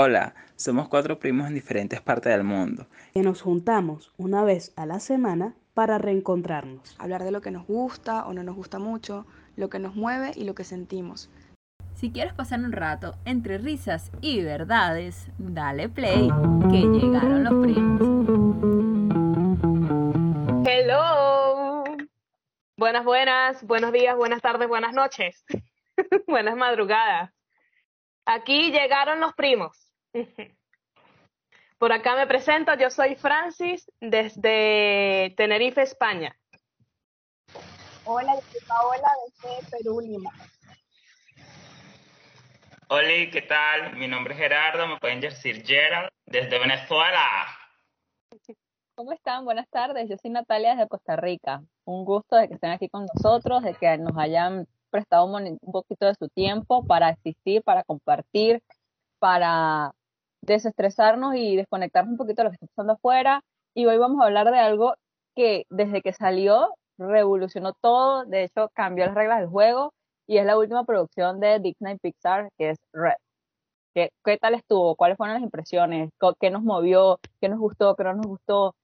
Hola, somos cuatro primos en diferentes partes del mundo. Que nos juntamos una vez a la semana para reencontrarnos. Hablar de lo que nos gusta o no nos gusta mucho, lo que nos mueve y lo que sentimos. Si quieres pasar un rato entre risas y verdades, dale play, que llegaron los primos. Hello. Buenas, buenas, buenos días, buenas tardes, buenas noches, buenas madrugadas. Aquí llegaron los primos. Por acá me presento, yo soy Francis desde Tenerife, España. Hola, yo soy Paola desde Perú, Lima. Hola, ¿qué tal? Mi nombre es Gerardo, me pueden decir Gerald, desde Venezuela. ¿Cómo están? Buenas tardes, yo soy Natalia desde Costa Rica. Un gusto de que estén aquí con nosotros, de que nos hayan prestado un, poquito de su tiempo para asistir, para compartir, para desestresarnos y desconectarnos un poquito de lo que está pasando afuera. Y hoy vamos a hablar de algo que desde que salió revolucionó todo, de hecho cambió las reglas del juego y es la última producción de Disney Pixar que es Red. ¿Qué, ¿Qué, tal estuvo? ¿Cuáles fueron las impresiones? ¿Qué nos movió? ¿Qué nos gustó? ¿Qué no nos gustó?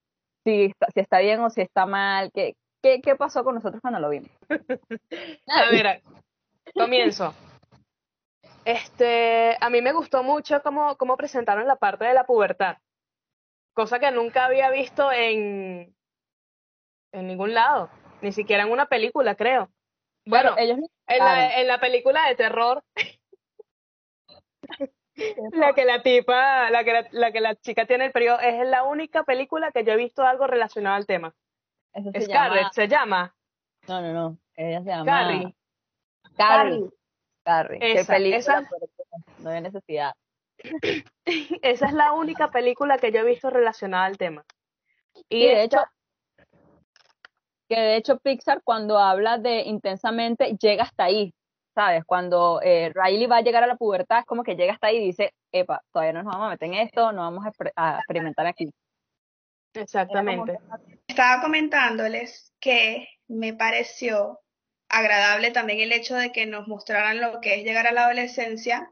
Si está, si está bien o si está mal. ¿Qué, qué, qué pasó con nosotros cuando lo vimos? a ver, comienzo. Este, a mí me gustó mucho cómo, cómo presentaron la parte de la pubertad, cosa que nunca había visto en, en ningún lado, ni siquiera en una película, creo. Bueno, ellos en, la, en la película de terror, la que la tipa, la que la, la, que la chica tiene el periodo, es la única película que yo he visto algo relacionado al tema. Eso se Scarlett, llama... ¿se llama? No, no, no, ella se llama... Carrie. Carrie. Carrie. Esa, Qué película, esa- no hay necesidad. Esa es la única película que yo he visto relacionada al tema. Y Y de esta- hecho, que de hecho Pixar cuando habla de intensamente llega hasta ahí, ¿sabes? Cuando eh, Riley va a llegar a la pubertad es como que llega hasta ahí y dice, epa, todavía no nos vamos a meter en esto, no vamos a, exper- a experimentar aquí. Exactamente. Estaba comentándoles que me pareció agradable también el hecho de que nos mostraran lo que es llegar a la adolescencia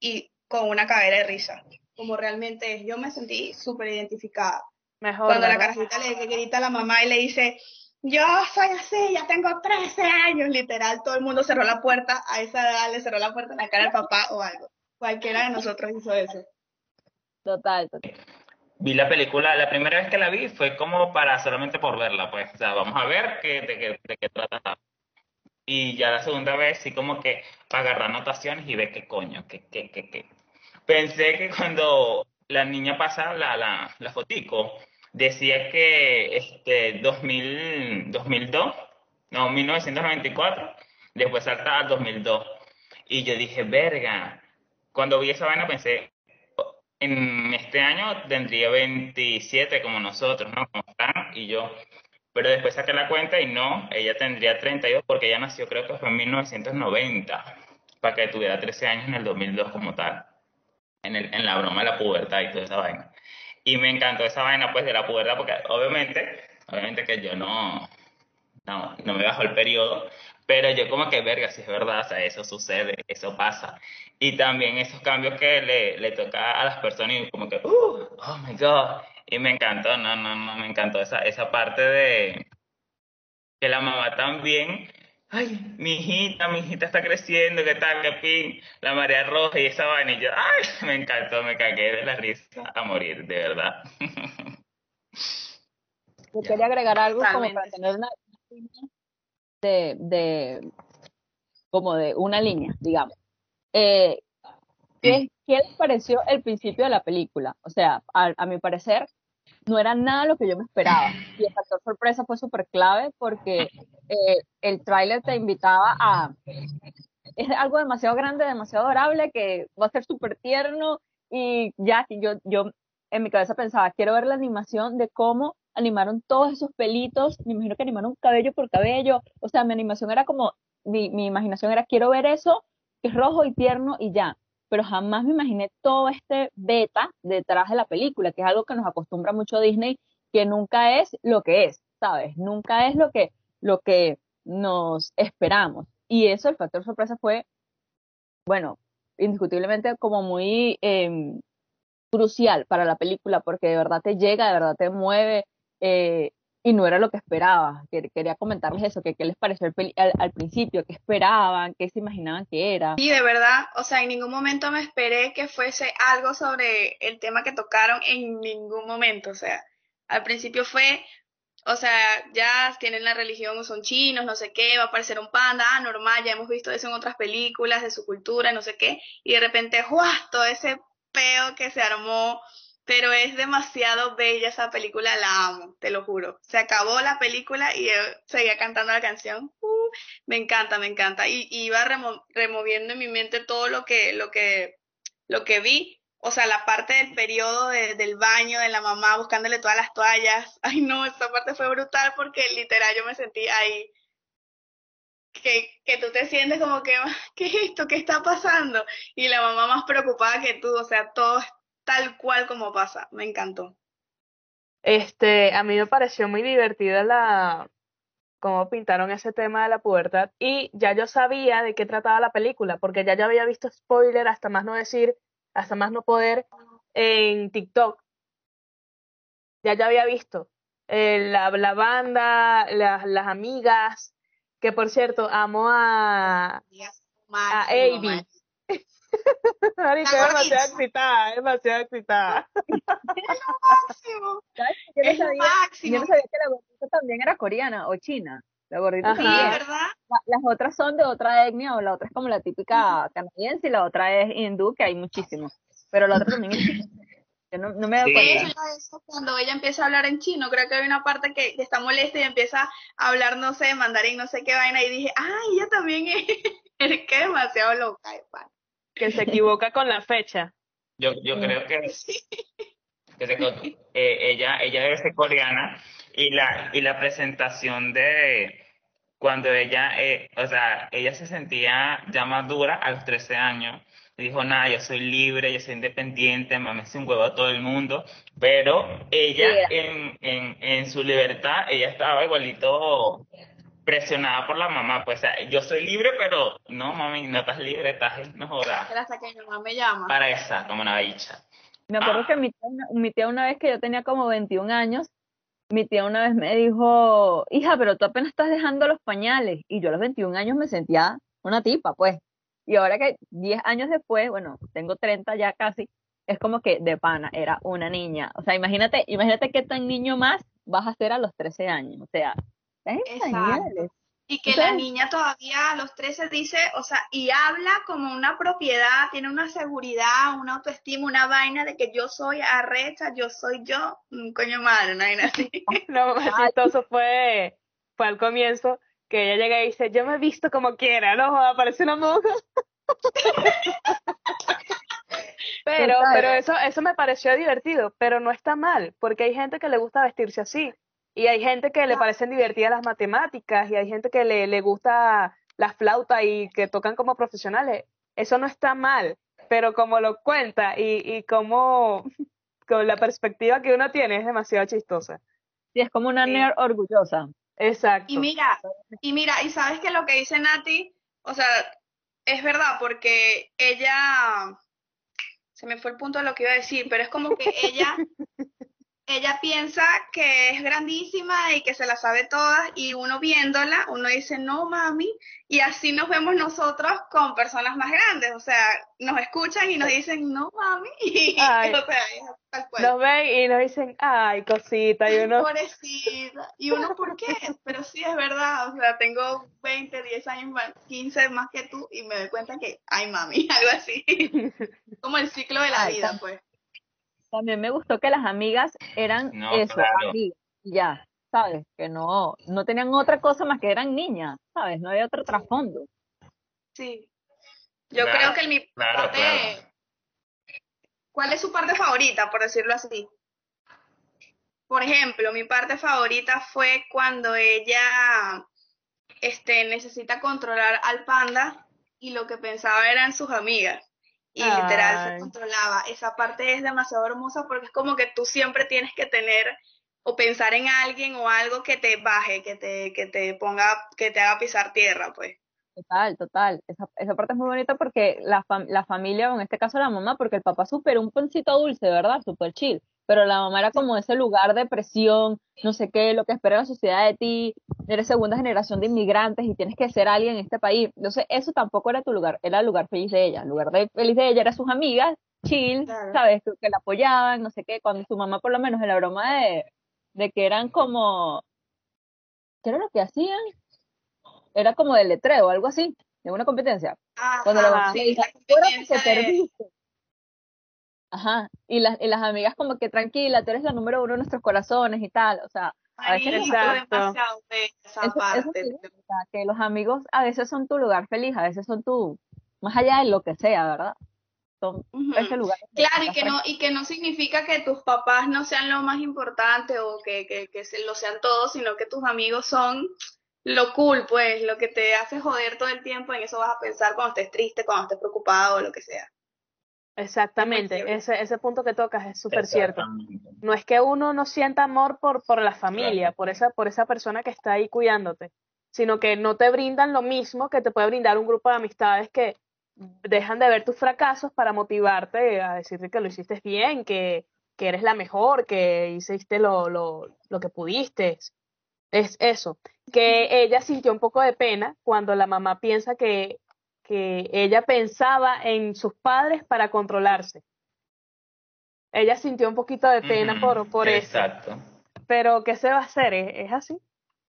y con una cadera de risa, como realmente es. Yo me sentí súper identificada. Mejor. Cuando la carajita le grita a la mamá y le dice, yo soy así, ya tengo 13 años, literal, todo el mundo cerró la puerta, a esa edad le cerró la puerta en la cara al papá o algo. Cualquiera de nosotros hizo eso. Total, total. Vi la película, la primera vez que la vi fue como para solamente por verla, pues, o sea, vamos a ver qué, de, qué, de qué trata. Y ya la segunda vez sí como que para agarrar anotaciones y ver qué coño, qué, qué, qué, qué. Pensé que cuando la niña pasa la, la, la fotico, decía que este 2000, 2002, no, 1994, después salta al 2002. Y yo dije, verga, cuando vi esa vaina pensé, en este año tendría 27 como nosotros, ¿no? Como Fran y yo. Pero después saqué la cuenta y no, ella tendría 32 porque ella nació creo que fue en 1990, para que tuviera 13 años en el 2002 como tal, en, el, en la broma de la pubertad y toda esa vaina. Y me encantó esa vaina pues de la pubertad porque obviamente, obviamente que yo no, no, no me bajo el periodo, pero yo como que verga, si es verdad, o sea, eso sucede, eso pasa. Y también esos cambios que le, le toca a las personas y como que, uh, oh my god, y me encantó, no, no, no, me encantó esa, esa parte de que la mamá también, ay, mi hijita, mi hijita está creciendo, ¿qué tal, qué pin? La marea roja y esa vaina, y yo, ay, me encantó, me cagué de la risa a morir, de verdad. Yo quería agregar algo como para tener una línea de, de como de una línea, digamos. Eh, ¿qué, qué les pareció el principio de la película? O sea, a, a mi parecer, no era nada lo que yo me esperaba. Y el factor sorpresa fue súper clave porque eh, el tráiler te invitaba a... Es algo demasiado grande, demasiado adorable, que va a ser súper tierno. Y ya, yo, yo en mi cabeza pensaba, quiero ver la animación de cómo animaron todos esos pelitos, me imagino que animaron cabello por cabello, o sea, mi animación era como, mi, mi imaginación era, quiero ver eso, que es rojo y tierno y ya, pero jamás me imaginé todo este beta detrás de la película, que es algo que nos acostumbra mucho Disney, que nunca es lo que es, ¿sabes? Nunca es lo que, lo que nos esperamos. Y eso, el factor sorpresa fue, bueno, indiscutiblemente como muy eh, crucial para la película porque de verdad te llega, de verdad te mueve eh, y no era lo que esperaba. Quer- Quería comentarles eso, que qué les pareció el al principio, qué esperaban, qué se imaginaban que era. Sí, de verdad, o sea, en ningún momento me esperé que fuese algo sobre el tema que tocaron en ningún momento, o sea, al principio fue, o sea, ya tienen la religión, son chinos, no sé qué, va a aparecer un panda, ah, normal, ya hemos visto eso en otras películas de su cultura, no sé qué, y de repente, ¡guau! Todo ese peo que se armó, pero es demasiado bella esa película, la amo, te lo juro. Se acabó la película y yo seguía cantando la canción. Uh, me encanta, me encanta. Y, iba remo- removiendo en mi mente todo lo que, lo que, lo que vi. O sea, la parte del periodo de- del baño, de la mamá buscándole todas las toallas. Ay, no, esa parte fue brutal porque literal yo me sentí ahí. Que, que tú te sientes como que, ¿qué es esto? ¿Qué está pasando? Y la mamá más preocupada que tú, o sea, todo tal cual como pasa. Me encantó. Este, a mí me pareció muy divertida la cómo pintaron ese tema de la pubertad y ya yo sabía de qué trataba la película, porque ya yo había visto spoiler hasta más no decir, hasta más no poder en TikTok. Ya yo había visto eh, la, la banda, las, las amigas, que por cierto, amo a, a Avi. Marica, La demasiado excitada, demasiado excitada. máximo, ¿Sabes? Yo no es lo sabía, yo máximo. no sabía que la gordita también era coreana o china. La gordita Ajá. Sí. ¿verdad? La- Las otras son de otra etnia, o la otra es como la típica canadiense y la otra es hindú, que hay muchísimos. Pero la otra también es china. Yo no, no me Sí. Eso, cuando ella empieza a hablar en chino, creo que hay una parte que, que está molesta y empieza a hablar, no sé, mandarín, no sé qué vaina, y dije, ay, ella también es, es que demasiado loca, de pan. Que se equivoca con la fecha. Yo, yo creo que, que se eh, ella, ella ser coreana y la, y la presentación de cuando ella, eh, o sea, ella se sentía ya madura a los 13 años y dijo, nada, yo soy libre, yo soy independiente, me hace un huevo a todo el mundo, pero ella en, en, en su libertad, ella estaba igualito presionada por la mamá, pues, o sea, yo soy libre, pero no, mami, no estás libre, estás, no jodas, Pero hasta que mi mamá me llama. para esa, como una bicha. Me acuerdo que mi tía, una, mi tía una vez que yo tenía como 21 años, mi tía una vez me dijo, hija, pero tú apenas estás dejando los pañales. Y yo a los 21 años me sentía una tipa, pues. Y ahora que 10 años después, bueno, tengo 30 ya casi, es como que de pana, era una niña. O sea, imagínate, imagínate qué tan niño más vas a ser a los 13 años. O sea, es Exacto. pañales. Y que Entonces- la niña todavía a los 13 dice, o sea, y habla como una propiedad, tiene una seguridad, una autoestima, una vaina de que yo soy arrecha, yo soy yo, un coño madre, una vaina así. Lo más chistoso fue, fue al comienzo que ella llega y dice, yo me he visto como quiera, no joda, parece una monja. Pero, pero eso, eso me pareció divertido, pero no está mal, porque hay gente que le gusta vestirse así, y hay gente que le parecen divertidas las matemáticas, y hay gente que le, le gusta la flauta y que tocan como profesionales. Eso no está mal, pero como lo cuenta y, y como con la perspectiva que uno tiene es demasiado chistosa. Sí, es como una Sí. nerd orgullosa. Exacto. Y mira, y mira, y sabes que lo que dice Nati, o sea, es verdad, porque ella, se me fue el punto de lo que iba a decir, pero es como que ella, ella piensa que es grandísima y que se la sabe todas, y uno viéndola, uno dice, no, mami, y así nos vemos nosotros con personas más grandes, o sea, nos escuchan y nos dicen, no, mami, y, Ay. o sea, es tal cual. Nos ven y nos dicen, ay, cosita, y uno, Pobrecita. Y uno, ¿por qué? Pero sí es verdad, o sea, tengo 20, 10 años más, 15 más que tú y me doy cuenta que, ay, mami, algo así. Como el ciclo de la Ay, vida, pues. También me gustó que las amigas eran No, eso, claro. amigas, y ya, ¿sabes? Que no, no tenían otra cosa más que eran niñas, ¿sabes? No había otro trasfondo. Sí. Yo Claro, creo que mi claro, parte, claro. ¿cuál es su parte favorita, por decirlo así? Por ejemplo, mi parte favorita fue cuando ella este, necesita controlar al panda y lo que pensaba eran sus amigas. Y literal se controlaba. Esa parte es demasiado hermosa porque es como que tú siempre tienes que tener o pensar en alguien o algo que te baje, que te, que te ponga, que te haga pisar tierra, pues. Total, total. Esa, esa parte es muy bonita porque la, fam- la familia, o en este caso la mamá, porque el papá súper un pancito dulce, ¿verdad? Súper chill. Pero la mamá era como ese lugar de presión, no sé qué, lo que espera la sociedad de ti, eres segunda generación de inmigrantes y tienes que ser alguien en este país. Entonces, eso tampoco era tu lugar, era el lugar feliz de ella. El lugar de, feliz de ella era sus amigas, chill, Claro. ¿sabes? Que, la apoyaban, no sé qué. Cuando su mamá, por lo menos, en la broma de, de que eran como, ¿qué era lo que hacían? Era como de letreo, algo así, de una competencia. Cuando la Ajá, sí, dice, la "Acuérdate que competencia de- perdiste". Ajá, y las, y las amigas como que tranquila, tú eres la número uno de nuestros corazones y tal, o sea, a veces Exacto. esa eso, eso parte. sí, que los amigos a veces son tu lugar feliz, a veces son tu, más allá de lo que sea, ¿verdad? Son ese lugar. Claro, y que no, y que no significa que tus papás no sean lo más importante o que, que, que se- lo sean todos, sino que tus amigos son lo cool, pues, lo que te hace joder todo el tiempo, en eso vas a pensar cuando estés triste, cuando estés preocupado o lo que sea. Exactamente, ese, ese punto que tocas es súper cierto. No es que uno no sienta amor por, por la familia, Claro. por esa, por esa persona que está ahí cuidándote, sino que no te brindan lo mismo que te puede brindar un grupo de amistades que dejan de ver tus fracasos para motivarte a decirte que lo hiciste bien, que, que eres la mejor, que hiciste lo, lo, lo que pudiste. Es eso. Que ella sintió un poco de pena cuando la mamá piensa que, que ella pensaba en sus padres para controlarse. Ella sintió un poquito de pena por, por eso. Exacto. Pero ¿qué se va a hacer? Es, es así.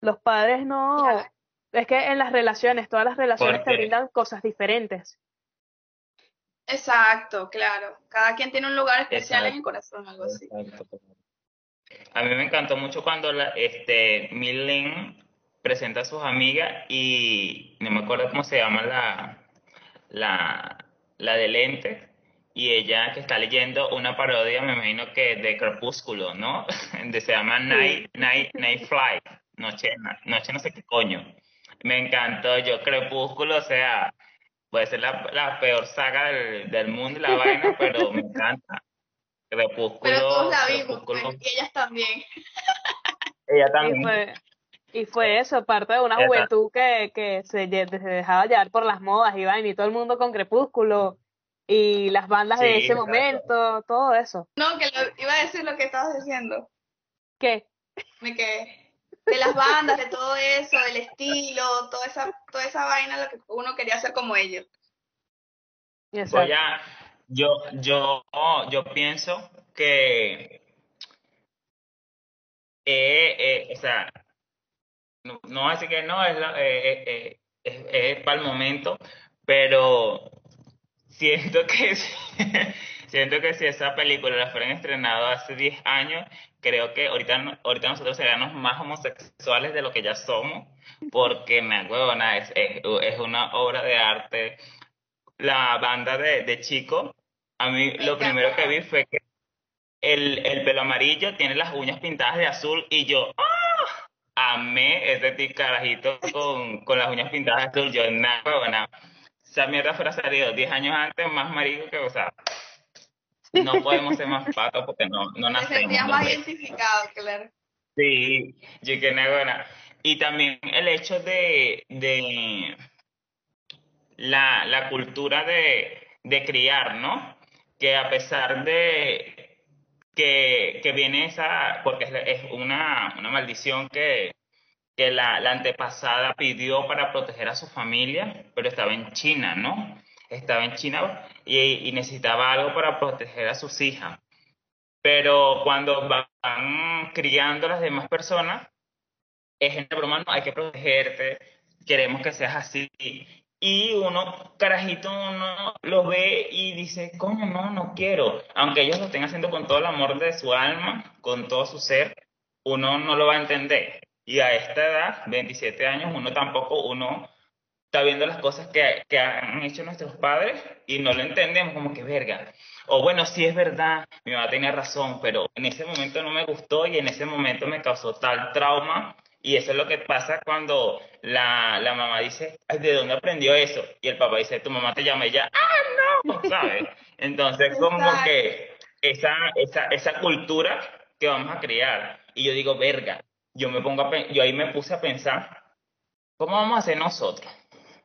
Los padres no... Claro. Es que en las relaciones, todas las relaciones te brindan cosas diferentes. Exacto, claro. Cada quien tiene un lugar especial en el corazón, algo así. Exacto. A mí me encantó mucho cuando la, este, Millen presenta a sus amigas y no me acuerdo cómo se llama la, la, la de lentes y ella que está leyendo una parodia, me imagino que de Crepúsculo, ¿no? De, se llama Night, Night, Night Flight, noche, noche no sé qué coño. Me encantó, yo Crepúsculo, o sea, puede ser la, la peor saga del, del mundo y la vaina, pero me encanta. Crepúsculo, Pero todos la vimos, Crepúsculo. pues, y ellas también. Ella también. Y fue eso, parte de una Exacto. juventud que, que se, se dejaba llevar por las modas y vaina, y todo el mundo con Crepúsculo, y las bandas de ese momento, todo eso. No, que lo- iba a decir lo que estabas diciendo. ¿Qué? Me quedé. De las bandas, de todo eso, del estilo, toda esa, toda esa vaina, lo que uno quería hacer como ellos. Exacto. Voy a, yo, yo, yo pienso que, eh, eh, o sea, no, no voy a decir que no, es, la- eh, eh, eh, es, es para el momento, pero siento que, si- siento que si esa película la fueran estrenado hace 10 años, creo que ahorita, ahorita nosotros seríamos más homosexuales de lo que ya somos, porque me huevona, es, es, es una obra de arte la banda de, de Chico, a mí lo primero que vi fue que el, el pelo amarillo tiene las uñas pintadas de azul y yo ¡ah! Amé ese carajito con, con las uñas pintadas azul. Yo, nada, huevona, esa mierda fuera salido 10 años antes, más marico que, o sea, no podemos ser más patos porque no, no Te nacemos. sentías más identificado, claro. Sí, yo que buena. Y también el hecho de, de la, la cultura de, de criar, ¿no? Que a pesar de que, que viene esa, porque es, una, una maldición que, que la, la antepasada pidió para proteger a su familia, pero estaba en China, ¿no? Estaba en China y, necesitaba algo para proteger a sus hijas. Pero cuando van criando a las demás personas, es en broma, no, hay que protegerte, queremos que seas así. Y uno, carajito, uno lo ve y dice, coño, no, no quiero. Aunque ellos lo estén haciendo con todo el amor de su alma, con todo su ser, uno no lo va a entender. Y a esta edad, 27 años, uno tampoco, uno está viendo las cosas que, que han hecho nuestros padres y no lo entendemos como que verga. O bueno, sí es verdad, mi mamá tenía razón, pero en ese momento no me gustó y en ese momento me causó tal trauma. Y eso es lo que pasa cuando la, la mamá dice, Ay, ¿de dónde aprendió eso? Y el papá dice, tu mamá te llama y ella, ¡ah, no! ¿Sabes? Entonces, como que esa, esa, esa cultura que vamos a crear. Y yo digo, verga, yo me pongo a, yo ahí me puse a pensar, ¿cómo vamos a hacer nosotros?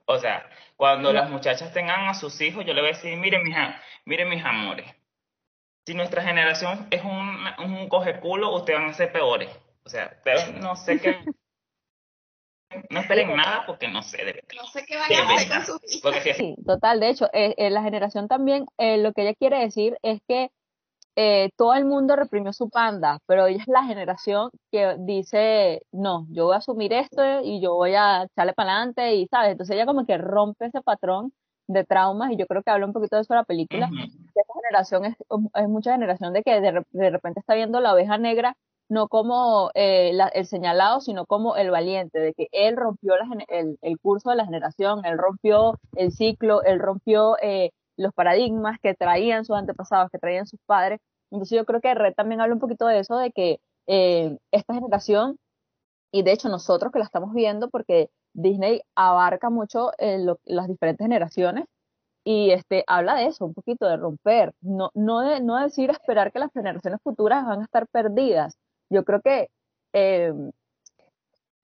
O sea, cuando las muchachas tengan a sus hijos, yo le voy a decir, miren mis, a- miren mis amores, si nuestra generación es un, un coge culo, ustedes van a ser peores. O sea, ustedes no sé qué, no esperen nada porque no sé, de verdad. No sé qué van De a hacer con si es Sí, total. De hecho, eh, eh, la generación también, eh, lo que ella quiere decir es que eh, todo el mundo reprimió su panda, pero ella es la generación que dice, no, yo voy a asumir esto y yo voy a echarle para adelante y, ¿sabes? Entonces ella como que rompe ese patrón de traumas y yo creo que habla un poquito de eso la película, esta generación es, es mucha generación de que de, de repente está viendo la oveja negra no como eh, la- el señalado, sino como el valiente, de que él rompió la el, el curso de la generación, él rompió el ciclo, él rompió eh, los paradigmas que traían sus antepasados, que traían sus padres. Entonces yo creo que Red también habla un poquito de eso, de que eh, esta generación, y de hecho nosotros que la estamos viendo, porque Disney abarca mucho eh, las diferentes generaciones, y este habla de eso, un poquito de romper, no, no, de, no decir esperar que las generaciones futuras van a estar perdidas. Yo creo que eh,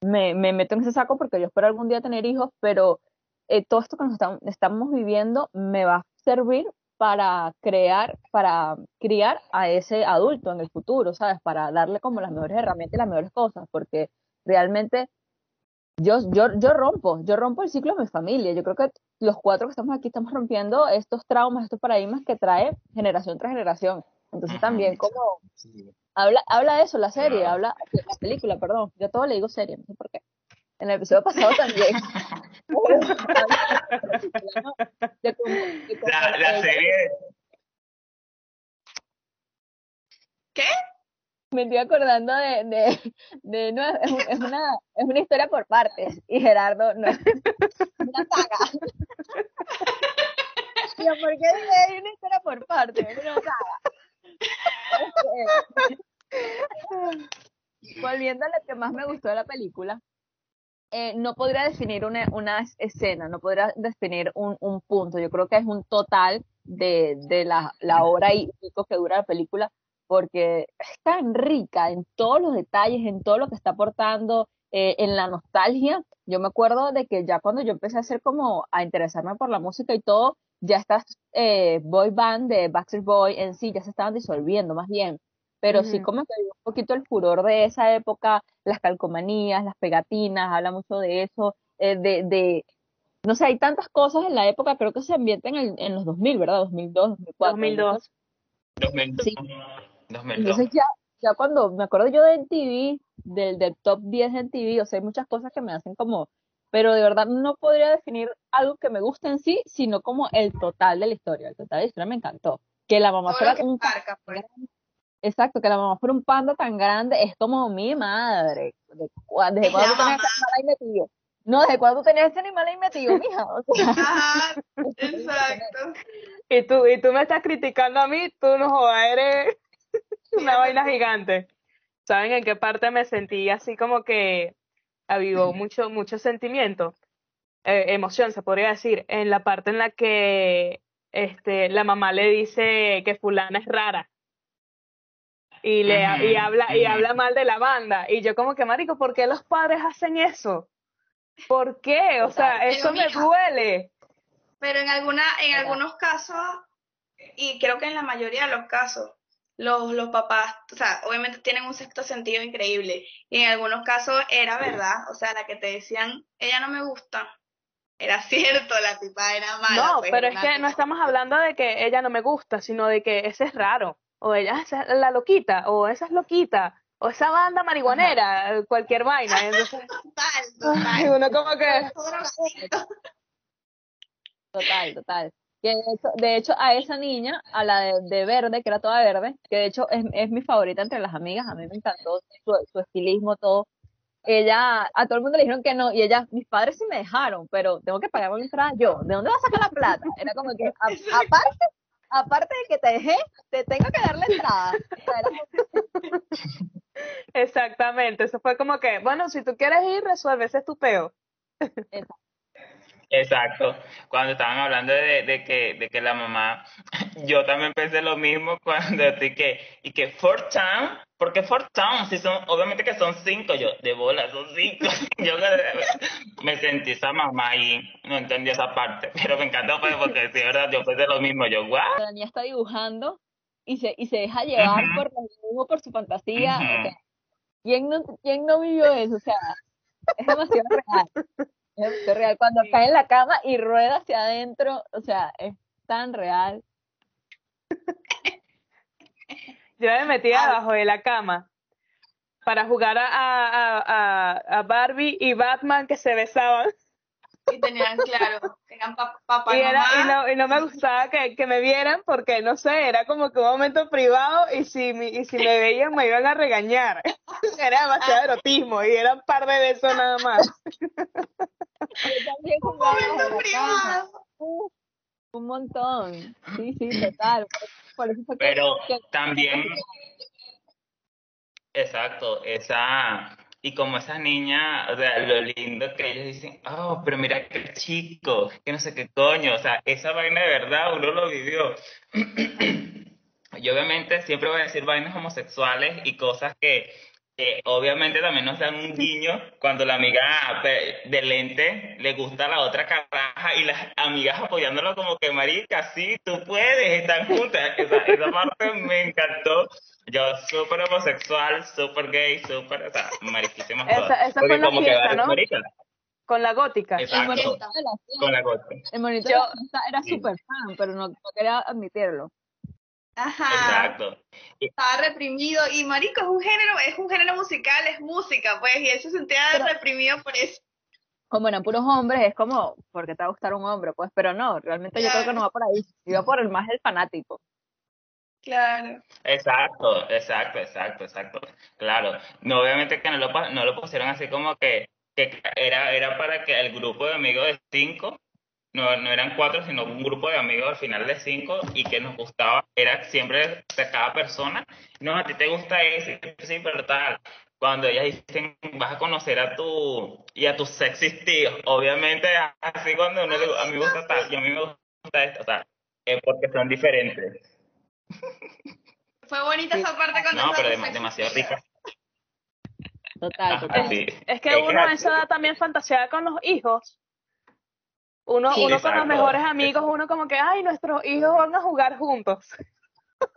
me, me meto en ese saco porque yo espero algún día tener hijos, pero eh, todo esto que nos estamos, estamos viviendo me va a servir para crear, para criar a ese adulto en el futuro, ¿sabes? Para darle como las mejores herramientas y las mejores cosas, porque realmente yo, yo, yo rompo, yo rompo el ciclo de mi familia. Yo creo que los cuatro que estamos aquí estamos rompiendo estos traumas, estos paradigmas que trae generación tras generación. Entonces Ajá. también como Sí. Habla, habla de eso la serie, Claro. habla la película, perdón. Yo a todo le digo serie, no sé por qué. En el episodio pasado también. de de La, la serie, me estoy acordando de, de, de no, es, un- es una, es una historia por partes y Gerardo no es una saga. Yo, ¿por qué dije "Es una historia por partes? Es una saga. Volviendo a lo que más me gustó de la película, eh, no podría definir una, una escena, no podría definir un, un punto. Yo creo que es un total de, de la, la hora y pico que dura la película, porque es tan rica en todos los detalles, en todo lo que está aportando, eh, en la nostalgia. Yo me acuerdo de que ya cuando yo empecé a hacer como a interesarme por la música y todo, ya estas eh, boy band de Backstreet Boy en sí ya se estaban disolviendo más bien. Pero sí como que un poquito el furor de esa época, las calcomanías, las pegatinas, habla mucho de eso, eh, de, de, no sé, hay tantas cosas en la época, creo que se ambientan en, en los 2000, ¿verdad? 2002, 2004. 2002. 2002. Sí. 2002. Entonces ya, ya cuando me acuerdo yo de MTV, del, del top 10 de MTV, o sea, hay muchas cosas que me hacen como, pero de verdad no podría definir algo que me guste en sí, sino como el total de la historia. El total de la historia me encantó. Que la mamá Todo fuera un marca, pues. Exacto, que la mamá fuera un panda tan grande, es como mi madre. ¿De cua- ¿Desde Es cuándo tenías ese animal ahí metido? No, ¿desde cuándo tú tenías ese animal ahí metido, mija? O sea, Ajá, exacto. Y tú, y tú me estás criticando a mí, tú no jodas, eres una vaina gigante. ¿Saben en qué parte me sentí así como que avivó mucho, mucho sentimiento? Eh, emoción, se podría decir, en la parte en la que este, la mamá le dice que fulana es rara. Y le y habla, y habla mal de la banda. Y yo como que, marico, ¿por qué los padres hacen eso? ¿Por qué? O sea, Pero, eso me duele. Pero en alguna, en algunos casos, y creo que en la mayoría de los casos, los, los papás, o sea, obviamente tienen un sexto sentido increíble. Y en algunos casos era verdad, o sea, la que te decían, ella no me gusta. Era cierto, la tipa era mala. No, pues, pero es que no estamos hablando de que ella no me gusta, sino de que ese es raro, o ella esa es la loquita, o esa es loquita, o esa banda marihuanera, cualquier vaina. Entonces, Total, total. uno como que, total, total. Que de hecho, de hecho, a esa niña, a la de, de verde, que era toda verde, que de hecho es, es mi favorita entre las amigas, a mí me encantó su, su estilismo, todo. Ella, a todo el mundo le dijeron que no, y ella, mis padres sí me dejaron, pero tengo que pagar una entrada yo. ¿De dónde vas a sacar la plata? Era como que, a- aparte, aparte de que te dejé, te tengo que dar la entrada. Exactamente, eso fue como que, bueno, si tú quieres ir, resuelve, ese es tu peo. Exacto. Cuando estaban hablando de, de que, de que la mamá, yo también pensé lo mismo cuando estoy que, y que four town, ¿por qué four town? Si son, obviamente que son cinco, yo, de bola, son cinco. Yo me sentí esa mamá y no entendí esa parte, pero me encantó pues, porque sí, verdad, yo pensé lo mismo, yo, guau. La niña está dibujando y se, y se deja llevar por el dibujo, por su fantasía. o Ujú. sea, ¿quién, no, ¿Quién no vivió eso? O sea, es demasiado real. Es real. Cuando cae en la cama y rueda hacia adentro, o sea, es tan real. Yo me metía debajo de la cama para jugar a, a, a, a Barbie y Batman que se besaban. Y tenían, claro, tenían pa- papá Y, era, no, y no me gustaba que, que me vieran porque, no sé, era como que un momento privado y si, mi- y si me veían me iban a regañar. Era demasiado erotismo y era un par de besos nada más. Bajo Momento privado. Un montón. Sí, sí, total. Por, por eso fue que- Pero que- también, exacto, esa, y como esas niñas, o sea, lo lindo que ellos dicen, oh, pero mira qué chico, que no sé qué coño, o sea, esa vaina de verdad uno lo vivió. Y obviamente siempre voy a decir vainas homosexuales y cosas que, que obviamente también nos dan un guiño cuando la amiga de lente le gusta a la otra caraja y las amigas apoyándolo como que marica, sí, tú puedes, están juntas. Esa, esa parte me encantó. Yo súper homosexual, súper gay, súper, o sea, mariquísimas Esa- todas. esa fue la como que fiesta, va de ¿no? marica. Con la gótica. el Exacto, monito de la con la gota. el monito de Yo- la fiesta era Sí. súper fan, pero no, no quería admitirlo. Ajá. Exacto. Estaba reprimido. Y marico, es un género, es un género musical, es música, pues, y él se sentía Pero- reprimido por eso. Como eran puros hombres, es como, porque te va a gustar un hombre? Pues, pero no, realmente yo creo que no va por ahí. Iba por el más el fanático. Claro. Exacto, exacto, exacto, exacto. Claro, no obviamente que no lo, no lo pusieron así como que, que era, era para que el grupo de amigos de cinco, no, no eran cuatro, sino un grupo de amigos al final de cinco y que nos gustaba, era siempre de cada persona. No, a ti te gusta ese, sí, pero tal. Cuando ellas dicen, vas a conocer a tu, y a tus sexy tíos, obviamente así cuando uno le a mí me gusta tal, y a mí me gusta esto, o sea, es porque son diferentes. Fue bonita esa parte cuando No, pero demasiado rica. Total, total. sí. Es que uno a esa edad también fantaseaba con los hijos. Uno, Sí. uno con los mejores amigos, uno como que, ay, nuestros hijos van a jugar juntos.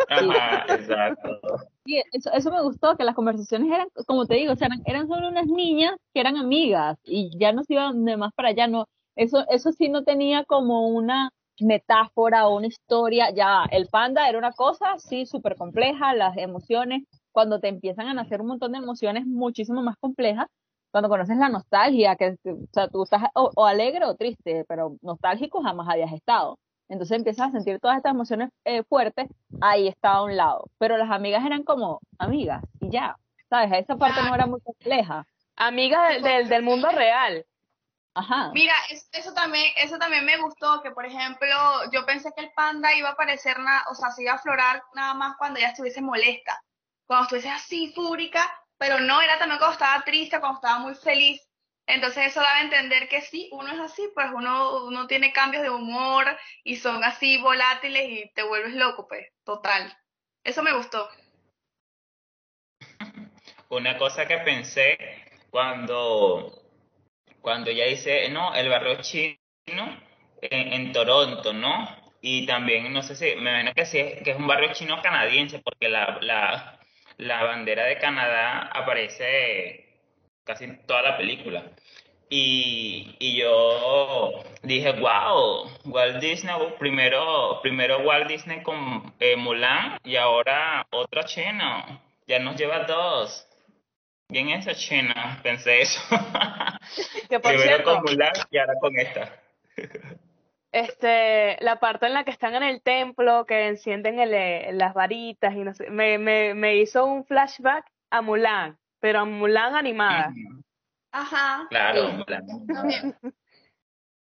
Ajá, exacto. Sí, eso, eso me gustó, que las conversaciones eran, como te digo, o sea, eran, eran solo unas niñas que eran amigas y ya no se iban de más para allá, no, eso, eso sí no tenía como una metáfora o una historia, ya, el panda era una cosa, sí, súper compleja, las emociones, cuando te empiezan a nacer un montón de emociones muchísimo más complejas, cuando conoces la nostalgia, que, o sea, tú estás o, o alegre o triste, pero nostálgico jamás habías estado. Entonces empiezas a sentir todas estas emociones eh, fuertes, ahí estaba a un lado. Pero las amigas eran como amigas y ya, ¿sabes? Esa parte no era muy compleja. Amigas del, del, del mundo real. Ajá. Mira, es- eso también, eso también me gustó, que por ejemplo, yo pensé que el panda iba a aparecer, na- o sea, se iba a aflorar nada más cuando ella estuviese molesta, cuando estuviese así fúrica, pero no, era también cuando estaba triste, cuando estaba muy feliz. Entonces eso daba a entender que sí, uno es así, pues uno, uno tiene cambios de humor y son así volátiles y te vuelves loco, pues, total. Eso me gustó. Una cosa que pensé cuando, cuando ella dice, no, el barrio chino en, Toronto, ¿no? Y también, no sé si, me imagino que sí, que es un barrio chino canadiense, porque la, la bandera de Canadá aparece casi en toda la película. Y, y yo dije, wow, Walt Disney, primero, primero Walt Disney con eh, Mulan y ahora otro chino. Ya nos lleva dos. Bien eso, chino, pensé eso. Que por Primero cierto, con Mulan y ahora con esta. este, la parte en la que están en el templo, que encienden el, eh, las varitas y no sé, me, me, me hizo un flashback a Mulan, pero a Mulan animada. Ajá. Claro, Sí. Mulan. También.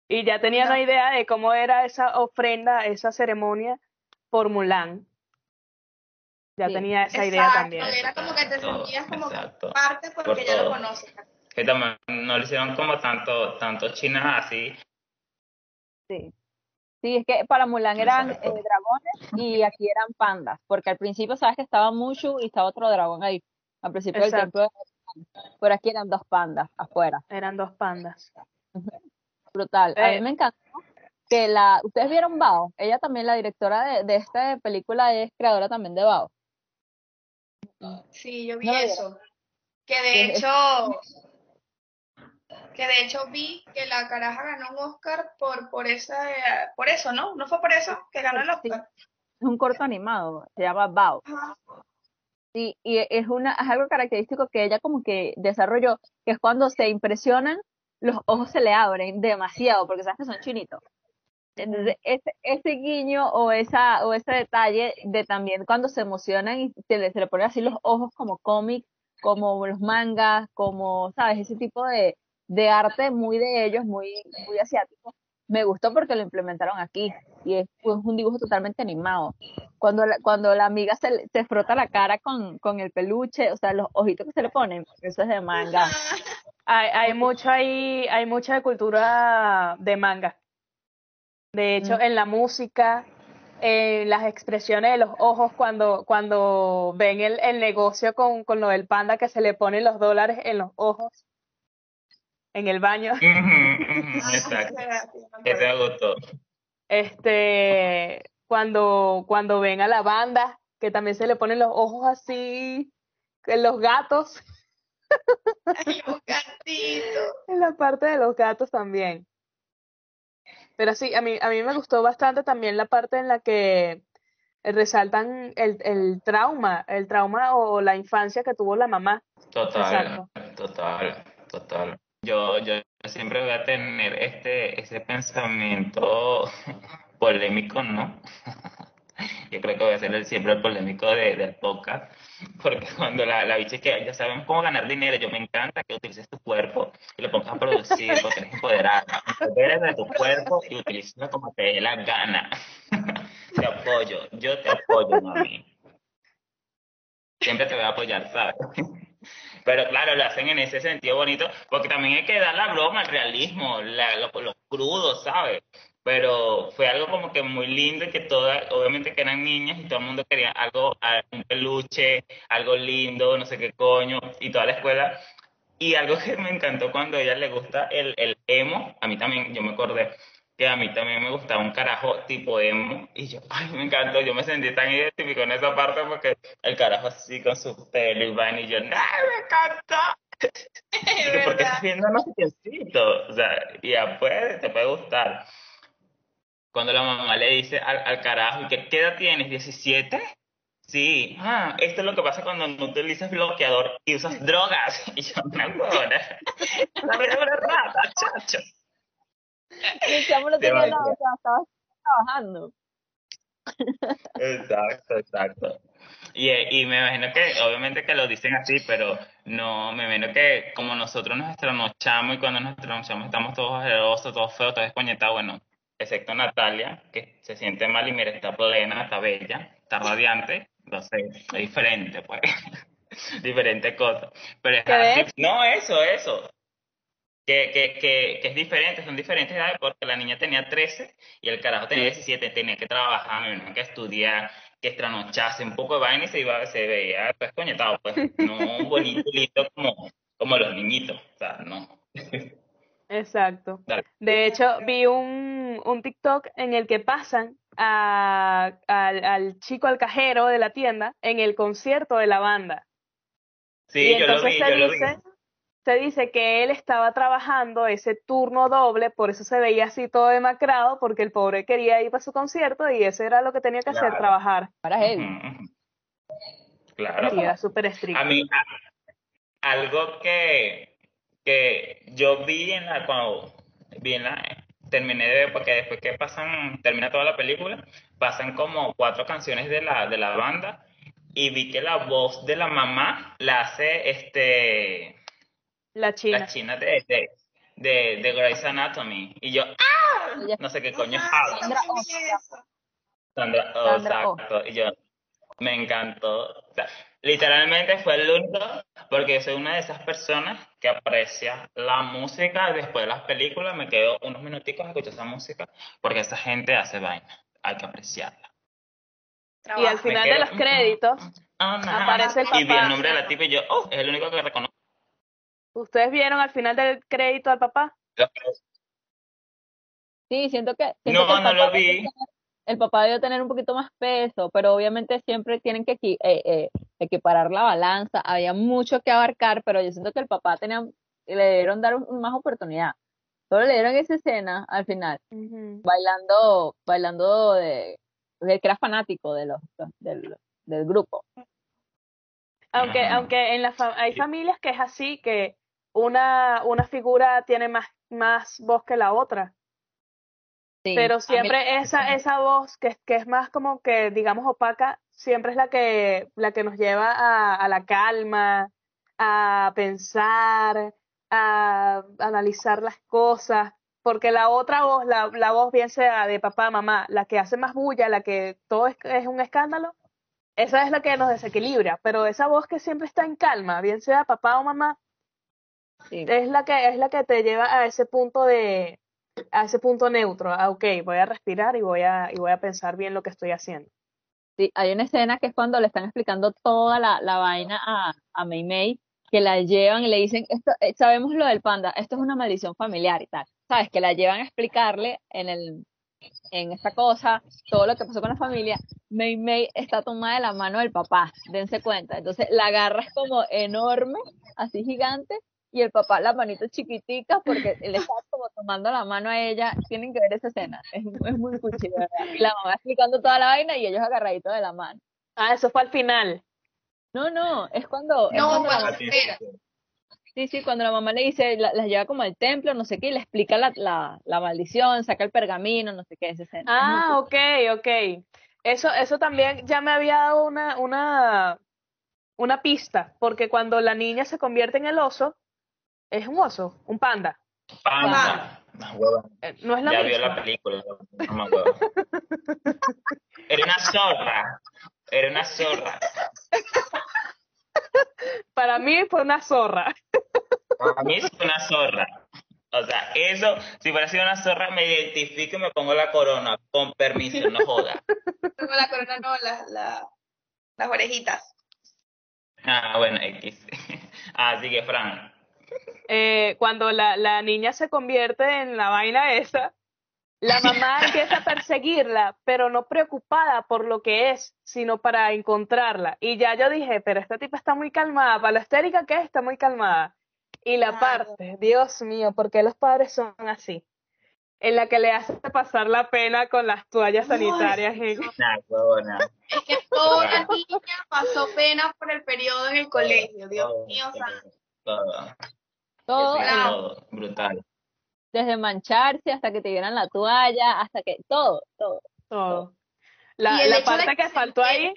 Y ya tenía una idea de cómo era esa ofrenda, esa ceremonia por Mulan. Ya Sí. tenía esa idea también. era como que te sentías como que exacto. parte Por porque ya lo conoces. Que también no le hicieron como tanto, tanto chinas así. Sí. Sí, es que para Mulan eran eh, dragones y aquí eran pandas, porque al principio sabes que estaba Mushu y estaba otro dragón ahí, al principio del templo, de- pero aquí eran dos pandas afuera. Eran dos pandas. Brutal. A mí Eh. me encantó que la, ustedes vieron Bao, ella también la directora de, de esta película es creadora también de Bao. Sí, yo vi No eso. Que de hecho, que de hecho vi que la caraja ganó un Oscar por, por esa, eh, por eso, ¿no? ¿No fue por eso que ganó el Sí. Oscar? Es un corto animado, se llama Bao. Ajá. Sí, y es una, es algo característico que ella como que desarrolló, que es cuando se impresionan, los ojos se le abren demasiado, porque sabes que son chinitos. Entonces, ese, ese guiño o esa, o ese detalle de también cuando se emocionan y se le, se le ponen así los ojos como cómic, como los mangas, como, ¿sabes? Ese tipo de, de arte muy de ellos, muy, muy asiático. Me gustó porque lo implementaron aquí y es, pues, un dibujo totalmente animado. Cuando la, cuando la amiga se, se frota la cara con, con el peluche, o sea, los ojitos que se le ponen, eso es de manga. Hay, hay mucho ahí, hay mucha cultura de manga. De hecho, Mm. en la música, en las expresiones de los ojos cuando, cuando ven el, el negocio con, con lo del panda que se le ponen los dólares en los ojos en el baño. Exacto. me gustó. Este, cuando, cuando ven a la banda, que también se le ponen los ojos así, en los gatos, Ay, un gatito. en la parte de los gatos también. Pero sí, a mí, a mí me gustó bastante también la parte en la que resaltan el, el trauma, el trauma o la infancia que tuvo la mamá. Total, Exacto. total, total. Yo, yo siempre voy a tener este, ese pensamiento polémico, ¿no? Yo creo que voy a ser el, siempre el polémico de, del podcast, porque cuando la, la bicha es que ya saben cómo ganar dinero, yo me encanta que utilices tu cuerpo y lo pongas a producir, porque eres empoderada, empoderes de tu cuerpo y utilízalo como te dé la gana. Te apoyo, yo te apoyo, mami. Siempre te voy a apoyar, ¿sabes? Pero claro, lo hacen en ese sentido bonito, porque también hay que dar la broma, el realismo, la, lo, lo crudo, ¿sabes? Pero fue algo como que muy lindo y que todas, obviamente que eran niñas y todo el mundo quería algo, un peluche, algo lindo, no sé qué coño, y toda la escuela. Y algo que me encantó cuando a ella le gusta el, el emo, a mí también, yo me acordé que a mí también me gustaba un carajo tipo emo, y yo, ay, me encantó, yo me sentí tan identificado en esa parte porque el carajo así con su pelo y vaina, y yo, ¡ay, me encantó! Y que, ¿por qué estás viendo más O sea, ya puede, te puede gustar. Cuando la mamá le dice al, al carajo, ¿y qué, qué edad tienes? ¿17? Sí, ah, esto es lo que pasa cuando no utilizas bloqueador y usas drogas. Y yo, una huevona. La rata, chacho. Chamo no tenía Demasiado. o sea, estaba trabajando. Exacto, exacto. Y, y me imagino que, obviamente que lo dicen así, pero no, me imagino que como nosotros nos trasnochamos y cuando nos trasnochamos estamos todos ojerosos, todos feos, todos desconectados, bueno, excepto Natalia, que se siente mal y mira, está plena, está bella, está radiante, entonces es diferente, pues, diferente cosa. Pero es ¿Qué de así. No, eso, eso. Que, que, que, que es diferente, son diferentes edades porque la niña tenía 13 y el carajo tenía 17, tenía que trabajar, me imagino que estudiar, que estranochase un poco de vaina y se iba, se veía pues coñetado, pues, no un bonito lindo como, como los niñitos, o sea, no. Exacto. Dale. De hecho, vi un, un TikTok en el que pasan a, al, al chico, al cajero de la tienda, en el concierto de la banda. Sí, Y yo lo entonces vi, se yo lo vi. Se dice que él estaba trabajando ese turno doble, por eso se veía así todo demacrado, porque el pobre quería ir para su concierto y eso era lo que tenía que hacer, trabajar. Para ujú. Claro. Sí, era súper estricto. A mí, a- algo que, que yo vi en la, cuando vi en la, terminé de ver, porque después que pasan, termina toda la película, pasan como cuatro canciones de la, de la banda, y vi que la voz de la mamá la hace este, La China. la china de, de, de, de Grey's Anatomy, y yo, ¡ah! Ella- No sé qué coño Ah, habla. Sandra Oh. Sandra, oh, Sandra Oh. exacto. Y yo, me encantó. O sea, Literalmente fue el único, porque yo soy una de esas personas que aprecia la música después de las películas. Me quedo unos minuticos a escuchar esa música, porque esa gente hace vaina. Hay que apreciarla. Y al final de los créditos Ah, nah. aparece el Y vi el papá. nombre de la tipa y yo, oh, es el único que reconozco. ¿Ustedes vieron al final del crédito al papá? Sí, siento que, siento No, que no papá lo vi. tener- el papá debió tener un poquito más peso, pero obviamente siempre tienen que equi- eh, eh, equiparar la balanza. Había mucho que abarcar, pero yo siento que el papá tenía, le dieron dar un- más oportunidad. Solo le dieron esa escena al final, bailando, bailando de, de que era fanático de los, del, del grupo. Aunque, aunque en la fa- hay familias que es así, que una, una figura tiene más, más voz que la otra. Sí, Pero siempre esa, esa voz que, que es más como que, digamos, opaca, siempre es la que, la que nos lleva a, a la calma, a pensar, a analizar las cosas, porque la otra voz, la, la voz bien sea de papá, mamá, la que hace más bulla, la que todo es, es un escándalo, esa es la que nos desequilibra, pero esa voz que siempre está en calma, bien sea papá o mamá, sí. es la que es la que te lleva a ese punto de a ese punto neutro, ah, ok, voy a respirar y voy a y voy a pensar bien lo que estoy haciendo. Sí, hay una escena que es cuando le están explicando toda la, la vaina a, a Mei Mei, que la llevan y le dicen, esto, eh, sabemos lo del panda, esto es una maldición familiar y tal. ¿Sabes? Que la llevan a explicarle en el, en esta cosa, todo lo que pasó con la familia. Mei Mei está tomada de la mano del papá, dense cuenta. Entonces la garra es como enorme, así gigante, y el papá la manito chiquitica porque él está como tomando la mano a ella. Tienen que ver esa escena, es, es muy cuchi, verdad. Y la mamá explicando toda la vaina y ellos agarraditos de la mano. Ah, eso fue al final. No, no, es cuando, es No, cuando la cuando entera. sí, sí, cuando la mamá le dice, la, las lleva como al templo, no sé qué, y le explica la, la, la maldición, saca el pergamino, no sé qué, esa escena. Es Ah, ok, ok. Eso eso también ya me había dado una una una pista, porque cuando la niña se convierte en el oso, es un oso, un panda. Panda. Ah. Eh, No es la Ya vio la película, no. Era una zorra. Era una zorra. Para mí fue una zorra. A mí es una zorra. O sea, eso, si fuera sido una zorra, me identifico y me pongo la corona. Con permiso, no joda. Tengo la corona, no, la, la, las orejitas. Ah, bueno, X. Así que, Fran. Eh, cuando la, la niña se convierte en la vaina esa, la mamá empieza a perseguirla, pero no preocupada por lo que es, sino para encontrarla. Y ya yo dije, pero esta tipa está muy calmada, para lo histérica que es, está muy calmada. Y la Claro. parte, Dios mío, ¿por qué los padres son así? En la que le hace pasar la pena con las toallas sanitarias. Es que toda niña pasó pena por el periodo en el colegio, Dios mío, santo. Todo, todo, todo, brutal. desde mancharse hasta que te dieran la toalla, hasta que, todo, todo. todo. La, Y el la hecho de parte que que se faltó ahí,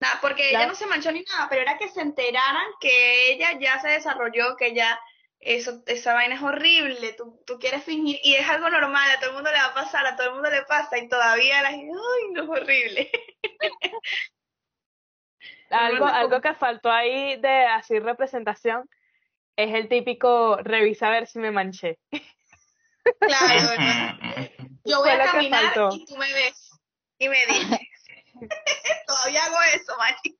Nada, porque La- ella no se manchó ni nada, pero era que se enteraran que ella ya se desarrolló, que ya eso, esa vaina es horrible, tú, tú quieres fingir, y es algo normal, a todo el mundo le va a pasar, a todo el mundo le pasa, y todavía la gente, ay, no es horrible. Algo, Bueno, algo que faltó ahí de así representación es el típico revisa a ver si me manché. Claro, ¿no? Yo voy a caminar y tú me ves y me dices. Todavía hago eso, Mari.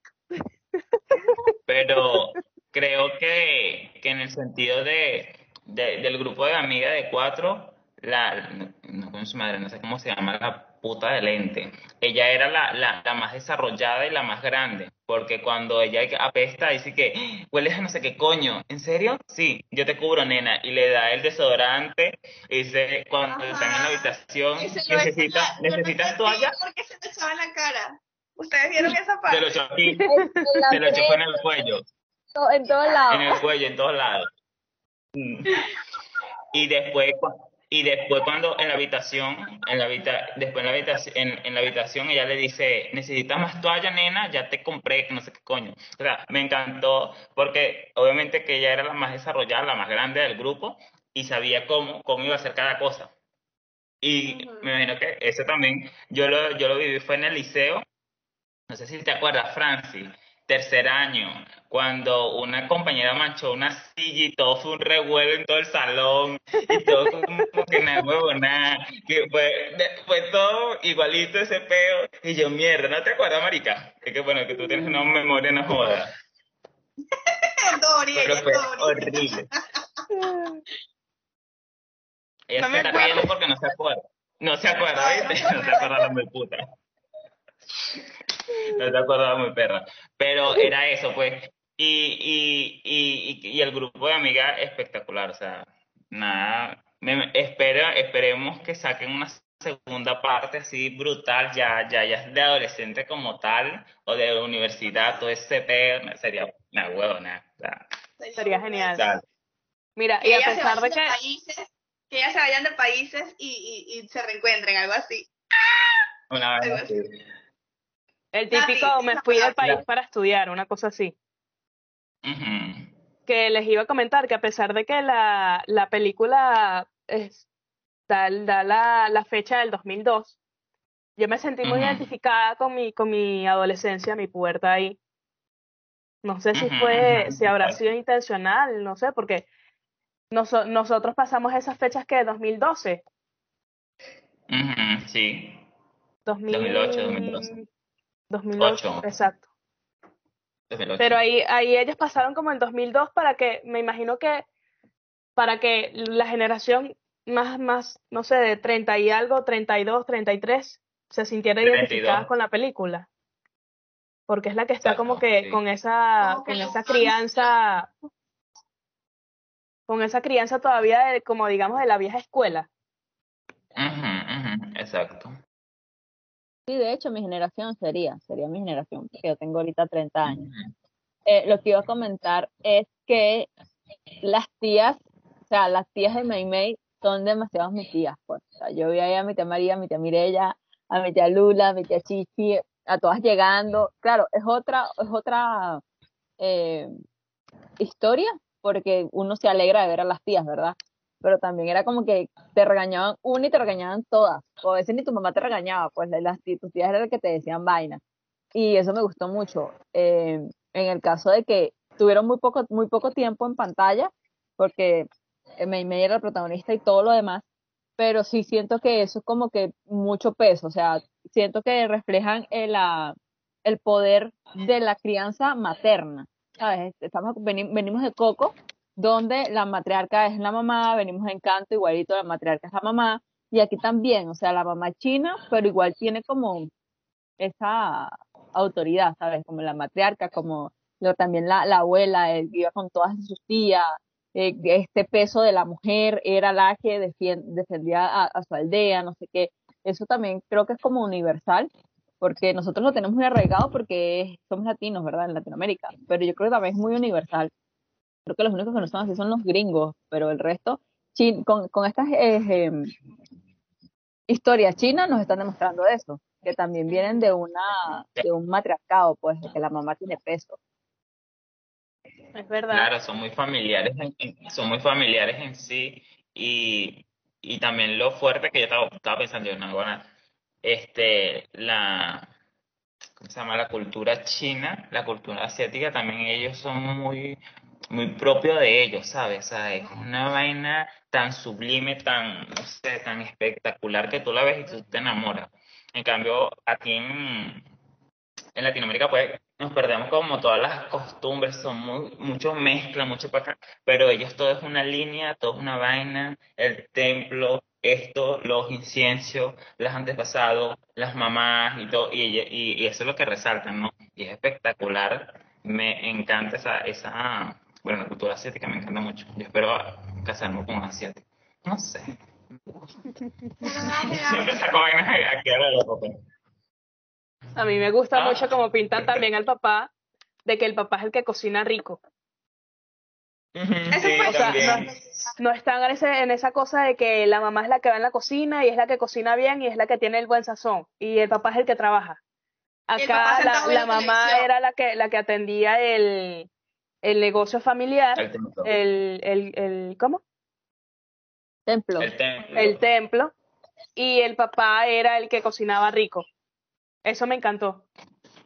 Pero creo que, que en el sentido de, de- del grupo de amigas de cuatro, la, no, no con su madre, no sé cómo se llama, la puta de lente. Ella era la, la, la más desarrollada y la más grande, porque cuando ella apesta, dice que hueles a no sé qué coño. ¿En serio? Sí, yo te cubro, nena. Y le da el desodorante, y dice, cuando están en la habitación, necesita, ¿necesitas toalla? ¿Por qué se te echaba en la cara? ¿Ustedes vieron esa Se parte? lo echó aquí, se lo echó en el cuello. to- en todos lados. en el cuello, en todos lados. Y después, y después cuando en la habitación, en la habita, después en la habitación, en, en la habitación ella le dice, ¿necesitas más toalla, nena? Ya te compré, que no sé qué coño. O sea, me encantó porque obviamente que ella era la más desarrollada, la más grande del grupo y sabía cómo, cómo iba a hacer cada cosa. Y me imagino que eso también, yo lo, yo lo viví fue en el liceo, no sé si te acuerdas, Francis, tercer año, cuando una compañera manchó una silla y todo fue un revuelo en todo el salón, y todo fue como que nada huevo, nada, que fue, fue todo igualito ese peo, y yo, mierda, ¿no te acuerdas, marica? Es que bueno, que tú tienes una memoria no joda, Dori, ella pero es fue Dori. horrible. Ella No se está riendo porque no se acuerda. No se acuerda, no ¿viste? se No se acuerda la muy puta. No se acordaba muy perra. Pero era eso, pues. Y, y, y, y, y el grupo de amigas espectacular. O sea, nada. Me, espera, esperemos que saquen una segunda parte así brutal, ya, ya, ya de adolescente como tal, o de universidad, todo ese pedo, sería una huevona. Sería genial. Mira, Que y a pesar de que de países, que ellas se vayan de países y, y, y se reencuentren, algo así. una vez Algo así. El típico me fui del país para estudiar, una cosa así. Que les iba a comentar que a pesar de que la, la película es, da, da la, la fecha del 2002, yo me sentí muy identificada con mi, con mi adolescencia, mi pubertad ahí. No sé si fue, si habrá sido intencional, no sé, porque noso- nosotros pasamos esas fechas que 2012, Ujú, sí. 2000, 2008, 2012. 2008, Ocho. exacto. 2008. Pero ahí, ahí ellos pasaron como el 2002 para que, me imagino que para que la generación más, más, no sé, de 30 y algo, 32, 33, se sintiera 32. identificada con la película. Porque es la que está como Exacto, que sí. con esa, Como que con los esa crianza, con esa crianza todavía de, como digamos, de la vieja escuela. Ujú, ujú, exacto. Sí, de hecho, mi generación sería, sería mi generación, porque yo tengo ahorita 30 años. Eh, lo que iba a comentar es que las tías, o sea, las tías de May May son demasiado mis tías, pues. O sea, yo vi ahí a mi tía María, a mi tía Mirella, a mi tía Lula, a mi tía Chichi, a todas llegando. Claro, es otra, es otra eh, historia, porque uno se alegra de ver a las tías, ¿verdad? Pero también era como que te regañaban una y te regañaban todas. O a veces ni tu mamá te regañaba, pues las, tus tías eran las que te decían vaina. Y eso me gustó mucho. Eh, en el caso de que tuvieron muy poco, muy poco tiempo en pantalla, porque eh, Mei Mei era el protagonista y todo lo demás, pero sí siento que eso es como que mucho peso, o sea, siento que reflejan el, el poder de la crianza materna, ¿sabes? Estamos, veni- venimos de Coco, donde la matriarca es la mamá, venimos de Encanto, igualito la matriarca es la mamá, y aquí también, o sea, la mamá china, pero igual tiene como esa autoridad, ¿sabes? Como la matriarca, como lo- también la, la abuela, él iba con todas sus tías, eh, este peso de la mujer era la que defendía a, a su aldea, no sé qué. Eso también creo que es como universal, porque nosotros lo tenemos muy arraigado porque somos latinos, ¿verdad? En Latinoamérica, pero yo creo que también es muy universal. Creo que los únicos que no son así son los gringos, pero el resto, chin- con, con estas eh, em, historias chinas nos están demostrando eso, que también vienen de una de un matriarcado, pues, de que la mamá tiene peso. Es verdad. Claro, son muy familiares, en- en- son muy familiares en sí y, y también lo fuerte que yo estaba, estaba pensando yo, no, bueno, este, la, ¿cómo se llama? La cultura china, la cultura asiática, también ellos son muy, muy propio de ellos, ¿sabes? O sea, es una vaina tan sublime, tan, no sé, tan espectacular que tú la ves y tú te enamoras. En cambio, aquí en, en Latinoamérica, pues, nos perdemos como todas las costumbres, son muy, mucho mezcla, mucho para acá, pero ellos todo es una línea, todo es una vaina, el templo, esto, los inciencios, los antepasados, las mamás y todo, y, y, y eso es lo que resaltan, ¿no? Y es espectacular, me encanta esa, esa, bueno, la cultura asiática me encanta mucho, yo espero casarme con un asiático, no sé, siempre saco vainas aquí a pero- A mí me gusta Ah. mucho como pintan también al papá, de que el papá es el que cocina rico. Ujú, Eso sí, O sea, no, no están en, ese, en esa cosa de que la mamá es la que va en la cocina y es la que cocina bien y es la que tiene el buen sazón. Y el papá es el que trabaja. Papá Acá la, la mamá era la que, la que atendía el, el negocio familiar, El templo. el, el, el, ¿cómo? Templo. El templo. El templo y el papá era el que cocinaba rico. Eso me encantó.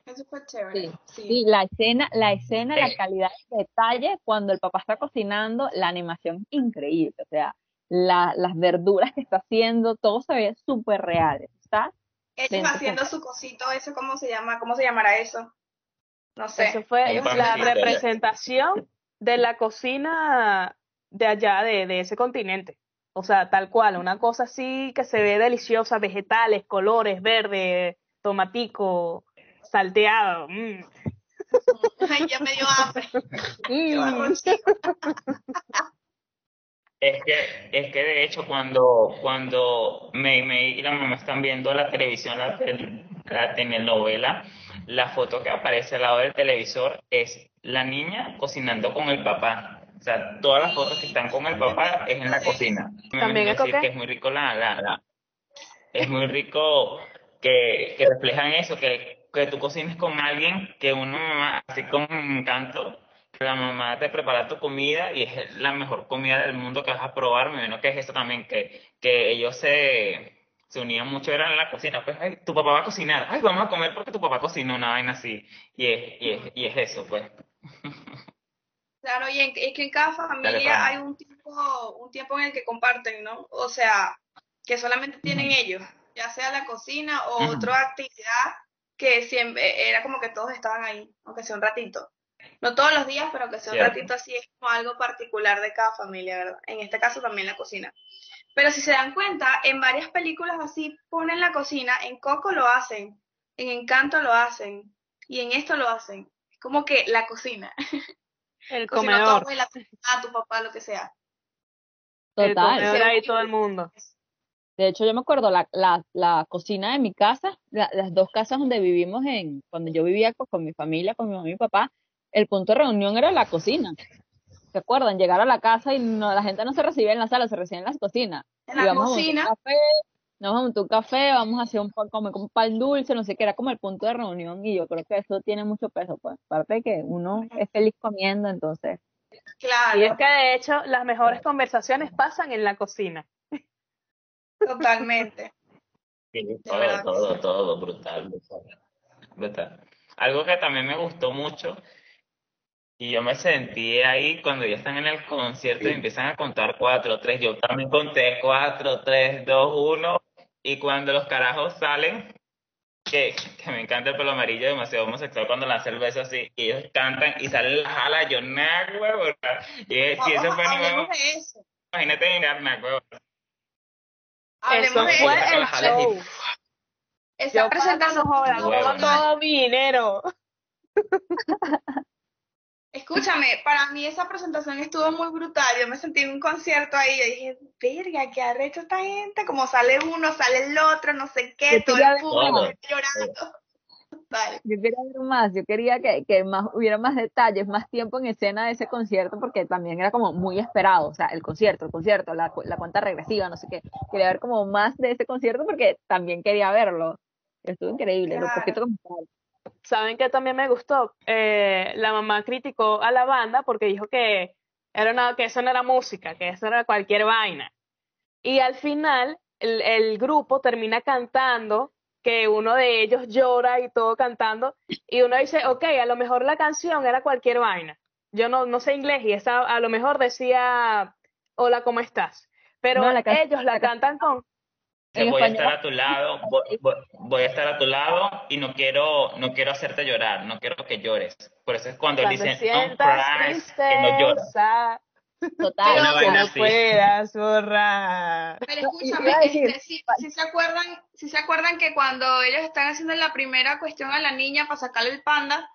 Eso fue chévere. Sí, Sí. sí, la escena, la escena, la calidad de detalle cuando el papá está cocinando, la animación es increíble, o sea, la- las verduras que está haciendo, todo se ve súper real, está Ellos haciendo su cosito, eso cómo se llama, ¿cómo se llamará eso? No sé. Eso fue la representación de la cocina de allá, de, de ese continente. O sea, tal cual, una cosa así que se ve deliciosa, vegetales, colores, verde, tomatico, salteado. mm. Ay, ya me dio hambre. Barroncito. Es que, es que de hecho cuando, cuando me, me y la mamá están viendo la televisión, la, la telenovela, la foto que aparece al lado del televisor es la niña cocinando con el papá. O sea, todas las fotos que están con el papá es en la cocina. Me También es decir que es muy rico la, la, la- es muy rico que, que reflejan eso, que, que tú cocines con alguien que uno, así con encanto, que la mamá te prepara tu comida y es la mejor comida del mundo que vas a probar. Me imagino que es eso también, que, que ellos se, se unían mucho, eran en la cocina. Pues, ay, tu papá va a cocinar, ay, vamos a comer porque tu papá cocinó una vaina así. Y es, y es, y es eso, pues. Claro, y en- es que en cada familia hay un tiempo, un tiempo en el que comparten, ¿no? O sea, que solamente tienen ellos, ya sea la cocina o otra actividad que siempre era como que todos estaban ahí, aunque sea un ratito. No todos los días, pero que sea un Cierto. ratito así es como algo particular de cada familia, ¿verdad? En este caso también la cocina. Pero si se dan cuenta, en varias películas así ponen la cocina, en Coco lo hacen, en Encanto lo hacen, y en esto lo hacen. Es como que la cocina. El comedor, abuela, tu mamá, tu papá, lo que sea. el total. comedor ahí todo el mundo. De hecho, yo me acuerdo la, la, la cocina de mi casa, la- las dos casas donde vivimos en, cuando yo vivía pues, con mi familia, con mi mamá y mi papá, el punto de reunión era la cocina. ¿Se acuerdan? Llegar a la casa y no, la gente no se recibía en la sala, se recibía en la cocina. En la vamos a un cocina, café, nos vamos a un café, vamos a hacer un pan, comer un pan dulce, no sé qué, era como el punto de reunión y yo creo que eso tiene mucho peso, pues, aparte de que uno es feliz comiendo, entonces, claro, Y es que de hecho las mejores conversaciones pasan en la cocina. totalmente. Sí, todo, todo, todo, brutal, brutal, brutal. Algo que también me gustó mucho, y yo me sentí ahí cuando ya están en el concierto y empiezan a contar cuatro, tres, yo también conté cuatro, tres, dos, uno, y cuando los carajos salen, que, que me encanta el pelo amarillo, demasiado homosexual cuando lanza el beso así, y ellos cantan y salen la jala, yo nada, huevón, y si eso fue eso. imagínate mirar nada. Hablemos Eso fue el las alas y- show. Esa presentación Huevo. todo mi dinero. Escúchame, para mí esa presentación estuvo muy brutal. Yo me sentí en un concierto ahí. Yo dije, verga, qué arrecho esta gente. Como sale uno, sale el otro, no sé qué, Yo todo el público llorando. Vale. Yo quería ver más, yo quería que, que más, hubiera más detalles, más tiempo en escena de ese concierto, porque también era como muy esperado, o sea, el concierto, el concierto, la, la cuenta regresiva, no sé qué. Quería ver como más de ese concierto porque también quería verlo. Estuvo increíble, lo poquito que. ¿Saben que también me gustó? Eh, la mamá criticó a la banda porque dijo que, era una, que eso no era música, que eso era cualquier vaina. Y al final el, el grupo termina cantando, que uno de ellos llora y todo cantando, y uno dice, ok, a lo mejor la canción era cualquier vaina. Yo no, no sé inglés y esa a lo mejor decía, hola, ¿cómo estás? Pero No, la can- ellos la la can- cantan con, En voy a estar a tu lado, voy, voy- voy a estar a tu lado y no quiero, no quiero hacerte llorar, no quiero que llores. Por eso es cuando, cuando dice, sientas don't cry, que no lloras. Total. No puedas borrar. Pero No, escúchame, este, si, si se acuerdan, si se acuerdan que cuando ellos están haciendo la primera cuestión a la niña para sacarle el panda,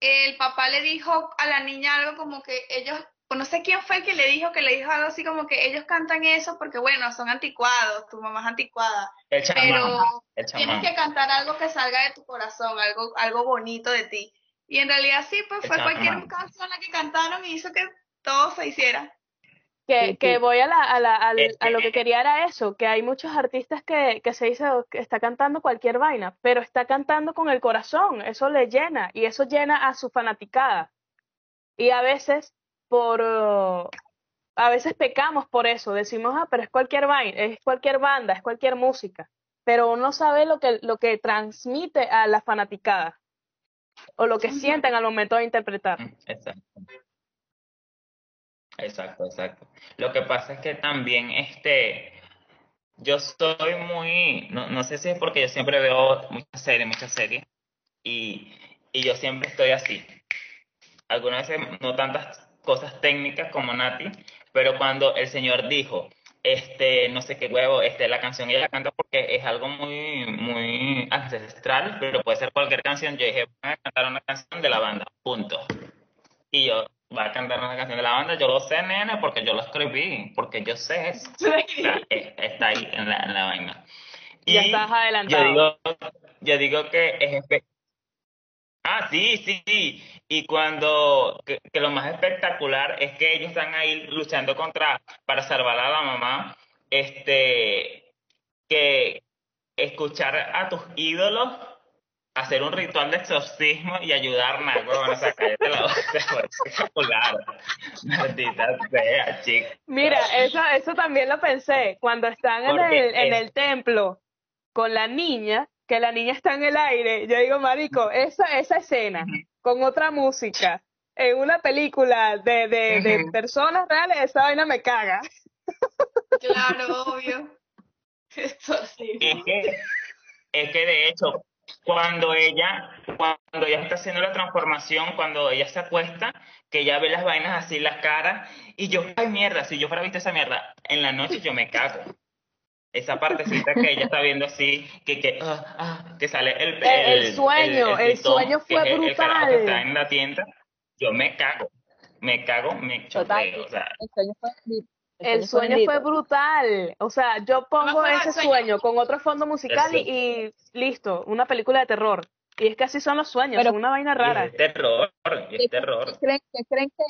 el papá le dijo a la niña algo como que ellos, no sé quién fue el que le dijo, que le dijo algo así como que ellos cantan eso porque bueno, son anticuados, tu mamá es anticuada, El chamán, pero el tienes que cantar algo que salga de tu corazón, algo, algo bonito de ti. Y en realidad sí, pues El fue cualquier canción la que cantaron y hizo que todo se hiciera. Que, que voy a, la, a, la, al- Es a lo que- que quería era eso, que hay muchos artistas que, que se dice "Oh, que está cantando cualquier vaina, pero está cantando con el corazón, eso le llena y eso llena a su fanaticada. Y a veces por uh, a veces pecamos por eso, decimos, ah, pero es cualquier vaina, es cualquier banda, es cualquier música, pero uno sabe lo que, lo que transmite a la fanaticada. o lo que sienten al momento de interpretar. Mm, Exacto. Exacto, exacto. Lo que pasa es que también, este, yo soy muy, no, no sé si es porque yo siempre veo muchas series, muchas series, y, y yo siempre estoy así. Algunas veces no tantas cosas técnicas como Nati, pero cuando el señor dijo, este, no sé qué huevo, este, la canción ella canta porque es algo muy, muy ancestral, pero puede ser cualquier canción. Yo dije, voy a cantar una canción de la banda, punto. Y yo, va a cantar una canción de la banda, yo lo sé, nena, porque yo lo escribí, porque yo sé eso. Es- está ahí en la, en la vaina. Ya Y estás yo adelantado. digo, yo digo que es espe- Ah, sí, sí, sí. Y cuando, que, que lo más espectacular es que ellos están ahí luchando contra, para salvar a la mamá, este, que escuchar a tus ídolos hacer un ritual de exorcismo y ayudar a huevón, o sea, cállate la boca, fue espectacular. Maldita sea, chica. Mira, eso, eso también lo pensé. Cuando están en el, en el templo con la niña, que la niña está en el aire, yo digo, marico, esa, esa escena con otra música en una película de, de, de personas reales, esa vaina me caga. Claro, obvio. Esto sí. Es que, es que de hecho, cuando ella, cuando ella está haciendo la transformación, cuando ella se acuesta, que ella ve las vainas así, las caras, y yo, ay mierda, si yo fuera visto esa mierda, en la noche yo me cago. Esa partecita que ella está viendo así, que, que, ah, ah, que sale el, El- el sueño, el sueño que fue que brutal. está en la tienda, yo me cago, me cago, me chorreo, o sea, El sueño fue bendito. El sueño fue bendito. brutal. O sea, yo pongo ese sueño. sueño con otro fondo musical y, listo, una película de terror. Y es que así son los sueños, Pero- son una vaina rara. es terror, es ¿Qué, terror. qué creen, qué creen que,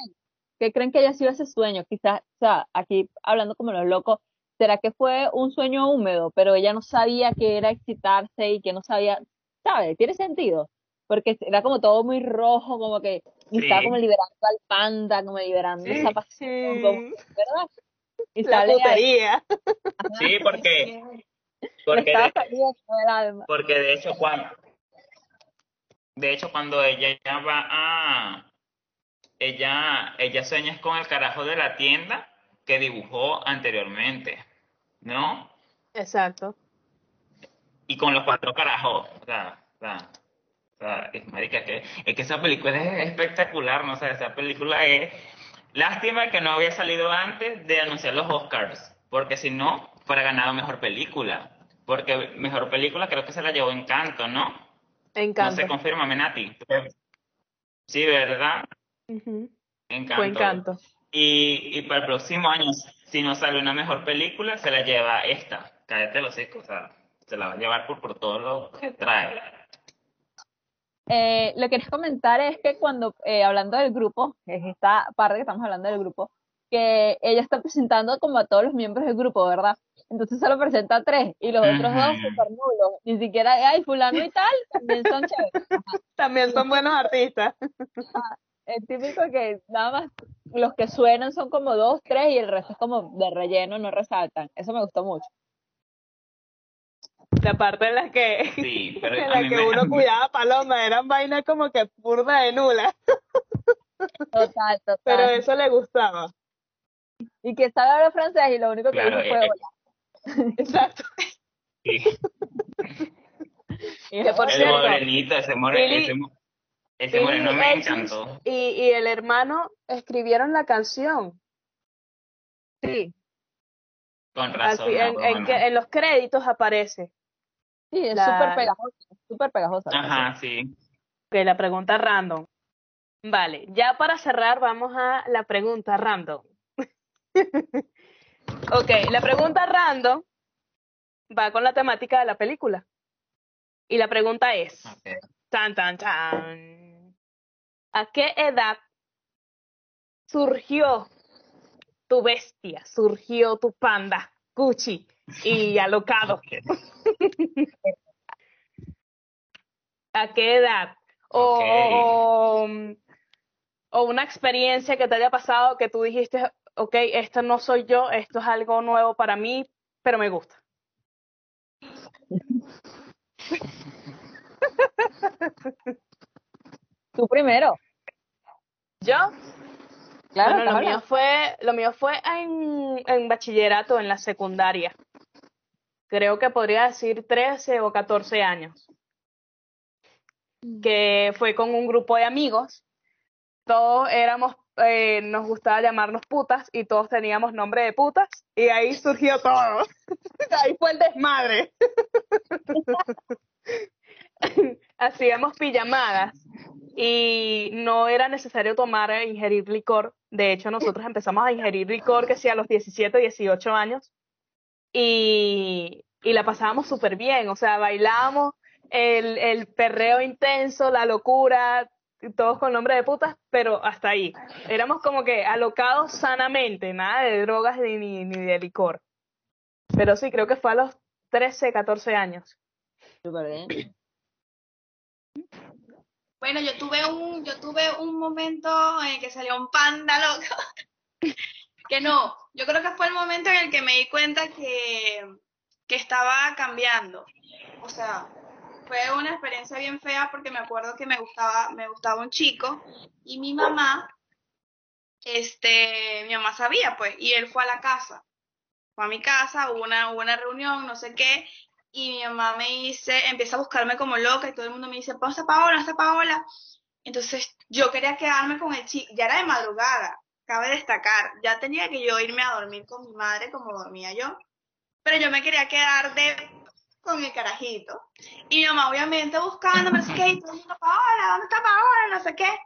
qué creen que haya sido ese sueño? Quizás, o sea, aquí hablando como los locos, ¿será que fue un sueño húmedo, pero ella no sabía que era excitarse y que no sabía, ¿sabes? Tiene sentido, porque era como todo muy rojo, como que y estaba Sí. como liberando al panda, como liberando Sí. esa pasión, como- Sí, ¿verdad? Y la putería. Sí, porque, porque estaba de-. Porque de hecho cuando de hecho cuando ella ya va a ella ella sueña con el carajo de la tienda que dibujó anteriormente, ¿no? Exacto. Y con los cuatro carajos, o sea, o sea, o sea, es marica que es que esa película es espectacular, no o sea, esa película es lástima que no había salido antes de anunciar los Oscars, porque si no fuera ganado mejor película, porque mejor película creo que se la llevó Encanto, ¿no? No Encanto. se confirma, Menati. Sí, ¿verdad? Encanto. Fue encanto. Y, y para el próximo año, si no sale una mejor película, se la lleva esta. Cállate los hocico, o sea, se la va a llevar por, por todo lo que trae. Eh, lo que quería comentar es que cuando, eh, hablando del grupo, es esta parte que estamos hablando del grupo, que ella está presentando como a todos los miembros del grupo, ¿verdad? Entonces solo presenta a tres y los otros dos super nulos. Ni siquiera, ay, fulano y tal, también son chéveres. También son buenos artistas. Es típico que nada más los que suenan son como dos, tres y el resto es como de relleno, no resaltan. Eso me gustó mucho. La parte en la que, Sí, pero en la que me- uno cuidaba Paloma, eran vainas como que burda de nula, Total, total. pero eso le gustaba. Y que sabe hablar francés y lo único que Claro, dijo fue eh. Exacto. sí. Y que por El cierto, morenito, ese, more- Billy- ese, ese Billie moreno me encantó. Y, y el hermano escribieron la canción. Sí, Con razón. no, en, que- en los créditos aparece. Sí, es La- súper pegajosa, súper pegajosa. Ajá, sí. Ok, la pregunta random. Vale, ya para cerrar vamos a la pregunta random. ok, la pregunta random va con la temática de la película. Y la pregunta es. Tan, tan, tan, ¿a qué edad surgió tu bestia, surgió tu panda, Gucci y alocado? ¿A qué edad? O, o una experiencia que te haya pasado que tú dijiste, ok, esto no soy yo, esto es algo nuevo para mí, pero me gusta. primero. ¿Yo? Claro, Bueno, lo mío fue, lo mío fue en, en bachillerato, en la secundaria. Creo que podría decir 13 o 14 años. Que fue con un grupo de amigos. Todos éramos, eh, nos gustaba llamarnos putas y todos teníamos nombre de putas. Y ahí surgió todo. ahí fue el desmadre. Hacíamos pijamadas y no era necesario tomar e ingerir licor. De hecho, nosotros empezamos a ingerir licor que sí a los 17, 18 años y, y la pasábamos súper bien. O sea, bailábamos el, el perreo intenso, la locura, todos con nombre de putas, pero hasta ahí. Éramos como que alocados sanamente, nada de drogas ni, ni, ni de licor. Pero sí, creo que fue a los 13, 14 años. Súper bien. Bueno, yo tuve un, yo tuve un momento en que salió un panda loco. que no, yo creo que fue el momento en el que me di cuenta que, que estaba cambiando. O sea, fue una experiencia bien fea porque me acuerdo que me gustaba, me gustaba un chico y mi mamá, este, mi mamá sabía pues, y él fue a la casa. Fue a mi casa, hubo una, hubo una reunión, no sé qué, y mi mamá me dice, empieza a buscarme como loca y todo el mundo me dice, ¿dónde está Paola? ¿Dónde está Paola? Entonces yo quería quedarme con el chico, ya era de madrugada, cabe destacar, ya tenía que yo irme a dormir con mi madre como dormía yo, pero yo me quería quedar de con el carajito. Y mi mamá obviamente buscándome, no sé qué, y el mundo, Paola, ¿dónde está Paola? No sé qué.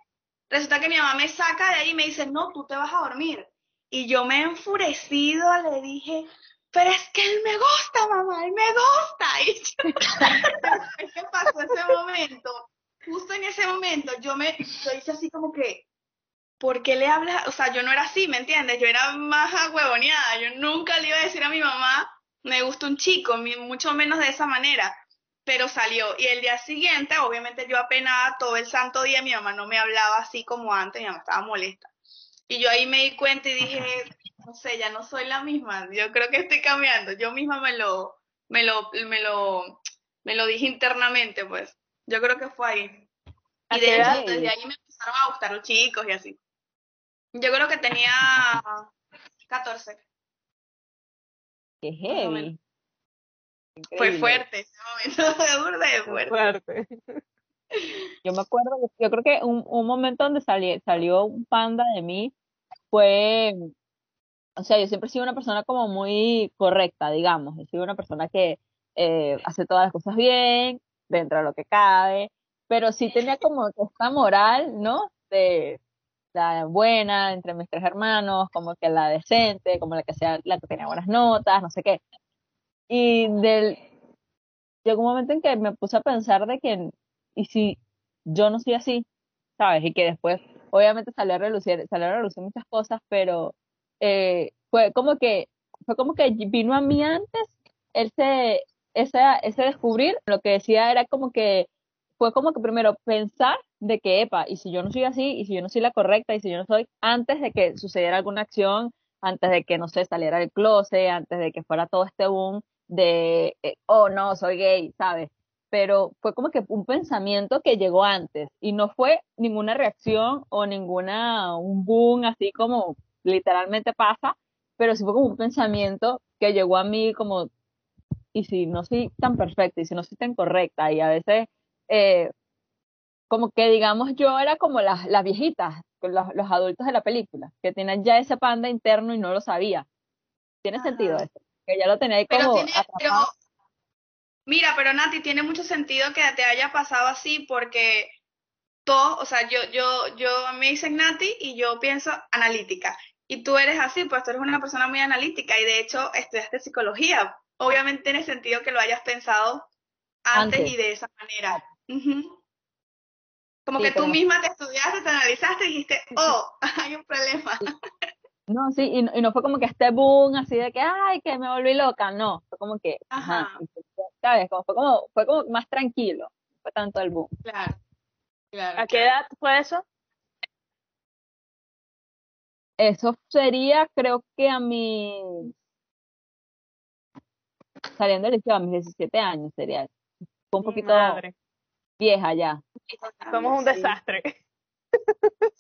Resulta que mi mamá me saca de ahí y me dice, no, tú te vas a dormir. Y yo me he enfurecido, le dije, pero es que él me gusta, mamá, él me gusta. Y yo, que pasó ese momento, justo en ese momento, yo me, yo hice así como que, ¿por qué le hablas? O sea, yo no era así, ¿me entiendes? Yo era más huevoneada, yo nunca le iba a decir a mi mamá, me gusta un chico, mucho menos de esa manera. Pero salió, y el día siguiente, obviamente yo apenada todo el santo día, mi mamá no me hablaba así como antes, mi mamá estaba molesta. Y yo ahí me di cuenta y dije, no sé, ya no soy la misma, yo creo que estoy cambiando. Yo misma me lo, me lo, me lo, me lo dije internamente, pues. Yo creo que fue ahí. ¿A Y de desde ahí me empezaron a gustar los chicos y así. Yo creo que tenía 14. Qué heavy. Fue fuerte ese momento, de fuerte. Fuerte. Yo me acuerdo, yo creo que un, un momento donde sali- salió un panda de mí fue, o sea, yo siempre he sido una persona como muy correcta, digamos, he sido una persona que eh, hace todas las cosas bien, dentro de lo que cabe, pero sí tenía como esta moral, ¿no? De la buena entre mis tres hermanos, como que la decente, como la que sea, la que tenía buenas notas, no sé qué. Y del, llegó un momento en que me puse a pensar de que, y si yo no soy así, ¿sabes? Y que después, obviamente salió a relucir, salió a relucir muchas cosas, pero eh, fue como que, fue como que vino a mí antes ese, ese, descubrir, lo que decía era como que, fue como que primero pensar de que, epa, y si yo no soy así, y si yo no soy la correcta, y si yo no soy, antes de que sucediera alguna acción, antes de que, no sé, saliera del closet, antes de que fuera todo este boom de, eh, oh, no, soy gay, ¿sabes? Pero fue como que un pensamiento que llegó antes y no fue ninguna reacción o ninguna, un boom así como literalmente pasa, pero sí fue como un pensamiento que llegó a mí como, y si no soy tan perfecta, y si no soy tan correcta, y a veces, eh, como que digamos yo era como las, las viejitas, los, los adultos de la película, que tenían ya ese panda interno y no lo sabía. ¿Tiene Ajá. sentido eso? Que ya lo tenía ahí como tiene, pero, atrapado. mira, pero Nati, tiene mucho sentido que te haya pasado así porque todo, o sea, yo, yo, yo me dicen Nati y yo pienso analítica. Y tú eres así, pues tú eres una persona muy analítica y de hecho estudiaste psicología. Obviamente tiene sentido que lo hayas pensado antes, Antes. y de esa manera. Como Sí, que tú pero- misma te estudiaste, te analizaste y dijiste, oh, hay un problema. No, sí, y, no- y no fue como que este boom así de que, ay, que me volví loca, no, fue como que, ajá, Ajá. ¿sabes? Como, fue como, fue como más tranquilo, no fue tanto el boom. Claro, claro. ¿A qué edad fue eso? Eso sería, creo que a mi, saliendo del liceo, a mis 17 años sería, fue un poquito, madre. vieja ya. Somos un Sí. desastre.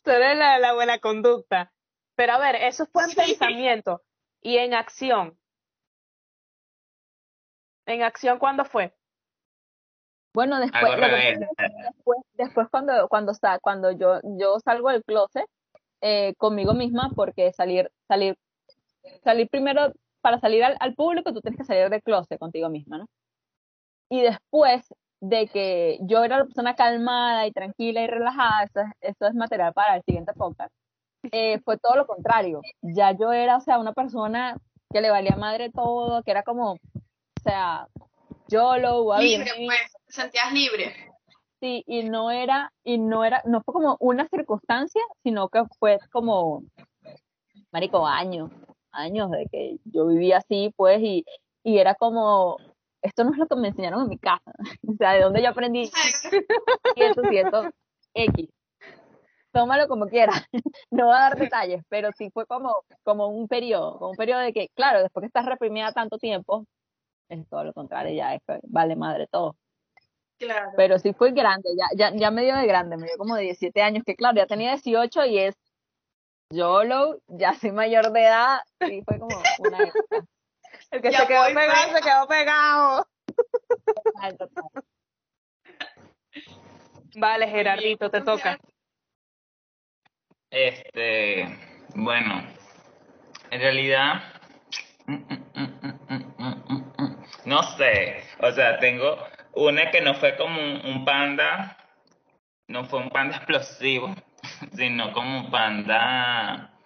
Eres la, la buena conducta. Pero a ver, eso fue en Sí. pensamiento y en acción. ¿En acción cuándo fue? Bueno, después, después, después cuando, cuando, cuando yo, yo salgo del closet eh, conmigo misma, porque salir, salir, salir primero, para salir al, al público, tú tienes que salir del closet contigo misma, ¿no? Y después de que yo era la persona calmada y tranquila y relajada, eso es, eso es material para el siguiente podcast, eh, fue todo lo contrario. Ya yo era, o sea, una persona que le valía madre todo, que era como, o sea, a vivir Libre, pues, sentías libre. Sí, y no era, y no era, no fue como una circunstancia, sino que fue como, marico, años, años de que yo vivía así, pues, y, y era como, esto no es lo que me enseñaron en mi casa, o sea, de dónde yo aprendí y eso, sí, eso, X. Tómalo como quieras, no voy a dar detalles, pero sí fue como, como un periodo, como un periodo de que, claro, después que estás reprimida tanto tiempo, es todo lo contrario, ya es vale madre todo. Claro. Pero sí fui grande, ya, ya, ya me dio de grande, me dio como de 17 años, que claro, ya tenía 18 y es YOLO, ya soy mayor de edad, sí fue como una época. El que Ya se quedó pegado, se quedó pegado. total, total. Vale, Gerardito, te toca. Este, bueno, en realidad, mm, mm, mm, no sé, o sea, tengo una que no fue como un, panda, no fue un panda explosivo, sino como un panda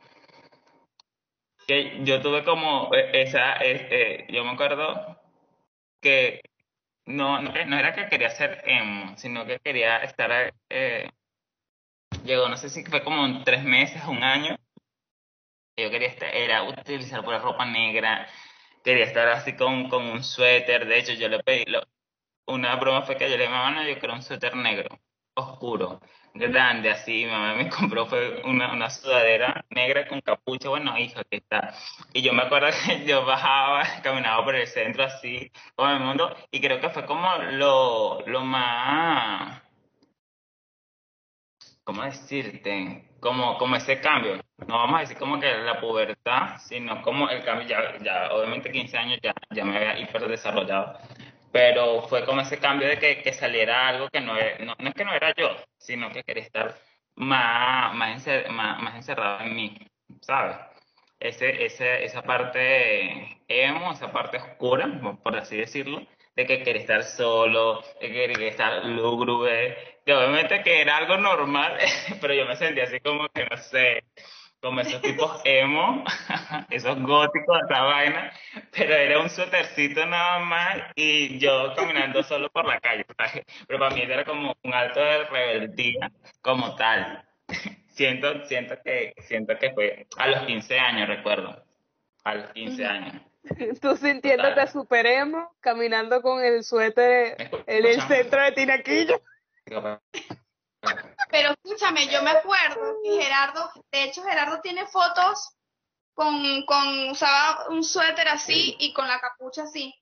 que yo tuve como eh, esa, eh, eh, yo me acuerdo que no, no, era que quería ser emo, sino que quería estar eh, llegó, no sé si fue como tres meses, un año. Yo quería estar, era utilizar pura ropa negra, quería estar así con, con un suéter. De hecho, yo le pedí, lo- una broma fue que yo le dije, mamá, yo quiero un suéter negro, oscuro, grande, así. Mi mamá me compró fue una, una sudadera negra con capucha. Bueno, hijo, aquí está. Y yo me acuerdo que yo bajaba, caminaba por el centro así, con el mundo, y creo que fue como lo, lo más ¿cómo decirte? Como, como ese cambio. No vamos a decir como que la pubertad, sino como el cambio, ya, ya obviamente 15 años ya, ya me había hiper desarrollado, pero fue como ese cambio de que, que saliera algo que no, era- no, no es que no era yo, sino que quería estar más, más, encer- más, más encerrado en mí, ¿sabes? Ese, ese, esa parte emo, esa parte oscura, por así decirlo, de que quería estar solo, de que quería estar lúgubre, que obviamente que era algo normal, pero yo me sentía así como que no sé, como esos tipos emo, esos góticos, esa vaina, pero era un suétercito nada más y yo caminando solo por la calle, ¿sabes? Pero para mí era como un acto de rebeldía como tal. Siento, siento que, siento que fue a los 15 años, recuerdo, a los 15 años. Tú sintiéndote Total. super emo, caminando con el suéter ¿Me en el centro de Tinaquillo. Pero escúchame, yo me acuerdo que Gerardo, de hecho Gerardo tiene fotos con, con usaba un suéter así y con la capucha así.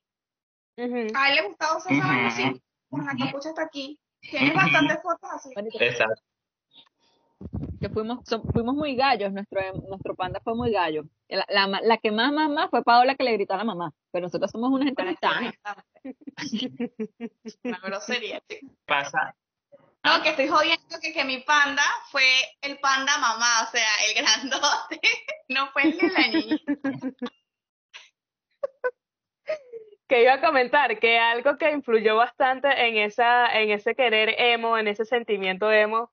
A él le gustaba usar esa así, con la capucha hasta aquí. Tiene bastantes fotos así. Exacto. que fuimos, so- fuimos muy gallos, nuestro, nuestro panda fue muy gallo. La, la, la que más, más, más fue Paola que le gritó a la mamá, pero nosotros somos una gente muy sana. Una grosería. Pasa, No, que estoy jodiendo que, que mi panda fue el panda mamá, o sea, el grandote, no fue el de la niña. Que iba a comentar que algo que influyó bastante en esa, en ese querer emo, en ese sentimiento emo,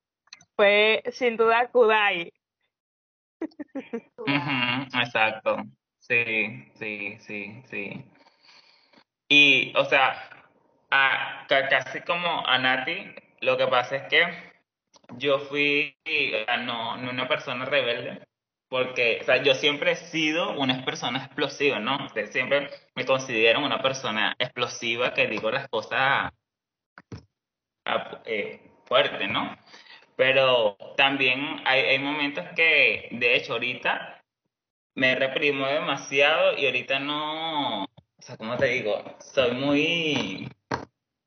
fue sin duda Kudai. Ujú, exacto. Sí, sí, sí, sí. Y, o sea, a- casi como a Nati, lo que pasa es que yo fui no, no una persona rebelde, porque, o sea, yo siempre he sido una persona explosiva, ¿no? Ustedes siempre me consideran una persona explosiva que digo las cosas eh, fuertes, ¿no? Pero también hay, hay momentos que, de hecho, ahorita me reprimo demasiado y ahorita no, o sea, ¿cómo te digo? Soy muy,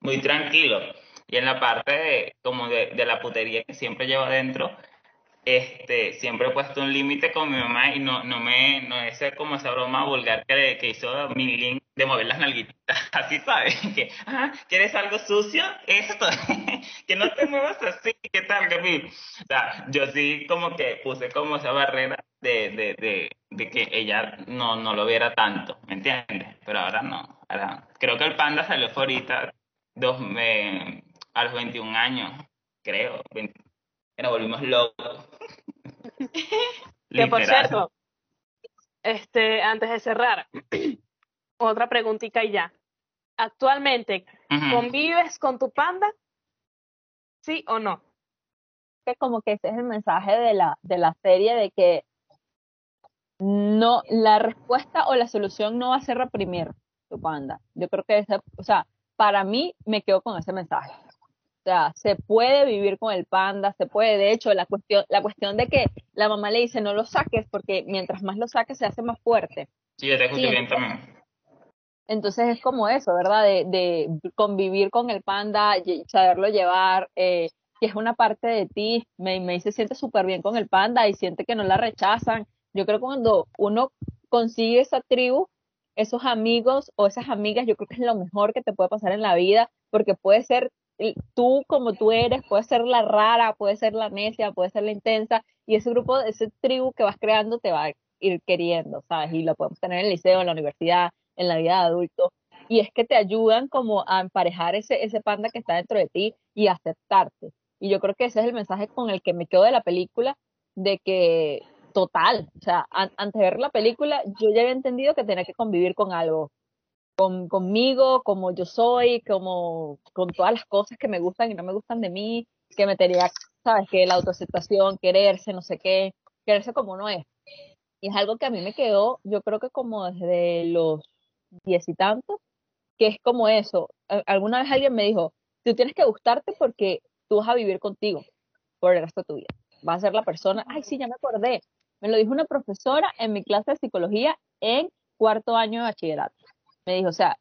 muy tranquilo. Y en la parte de, como de, de la putería que siempre llevo adentro, este, siempre he puesto un límite con mi mamá y no, no me, no es como esa broma vulgar que, que hizo mi link de mover las nalguitas, así sabes, que, ah, ¿quieres algo sucio? Esto, que no te muevas así, ¿qué tal, que O sea, yo sí como que puse como esa barrera de, de, de, de que ella no, no lo viera tanto, ¿me entiendes? Pero ahora no, ahora, creo que el panda salió ahorita, dos, me, a los 21 años, creo, 20, que nos volvimos locos. Que por cierto, este, antes de cerrar, otra preguntita y ya. Actualmente. ¿convives con tu panda? ¿Sí o no? que como que ese es el mensaje de la, de la serie de que no, la respuesta o la solución no va a ser reprimir tu panda. Yo creo que ese, o sea, para mí me quedo con ese mensaje. O sea, se puede vivir con el panda, se puede, de hecho, la cuestión, la cuestión de que la mamá le dice no lo saques porque mientras más lo saques se hace más fuerte. Sí, yo te Sí, bien también. Entonces es como eso, ¿verdad? De, de convivir con el panda, saberlo llevar, eh, que es una parte de ti. Me, me se siente súper bien con el panda y siente que no la rechazan. Yo creo que cuando uno consigue esa tribu, esos amigos o esas amigas, yo creo que es lo mejor que te puede pasar en la vida, porque puede ser tú como tú eres, puede ser la rara, puede ser la necia, puede ser la intensa, y ese grupo, ese tribu que vas creando te va a ir queriendo, ¿sabes? Y lo podemos tener en el liceo, en la universidad, en la vida de adulto, y es que te ayudan como a emparejar ese, ese panda que está dentro de ti y aceptarte. Y yo creo que ese es el mensaje con el que me quedo de la película, de que total, o sea, an- antes de ver la película, yo ya había entendido que tenía que convivir con algo, con, conmigo, como yo soy, como con todas las cosas que me gustan y no me gustan de mí, que me tenía, sabes, que la autoaceptación, quererse, no sé qué, quererse como uno es. Y es algo que a mí me quedó, yo creo que como desde los diez y tantos, que es como eso. Alguna vez alguien me dijo, tú tienes que gustarte porque tú vas a vivir contigo por el resto de tu vida. Vas a ser la persona, ay, sí, ya me acordé. Me lo dijo una profesora en mi clase de psicología en cuarto año de bachillerato. Me dijo, o sea,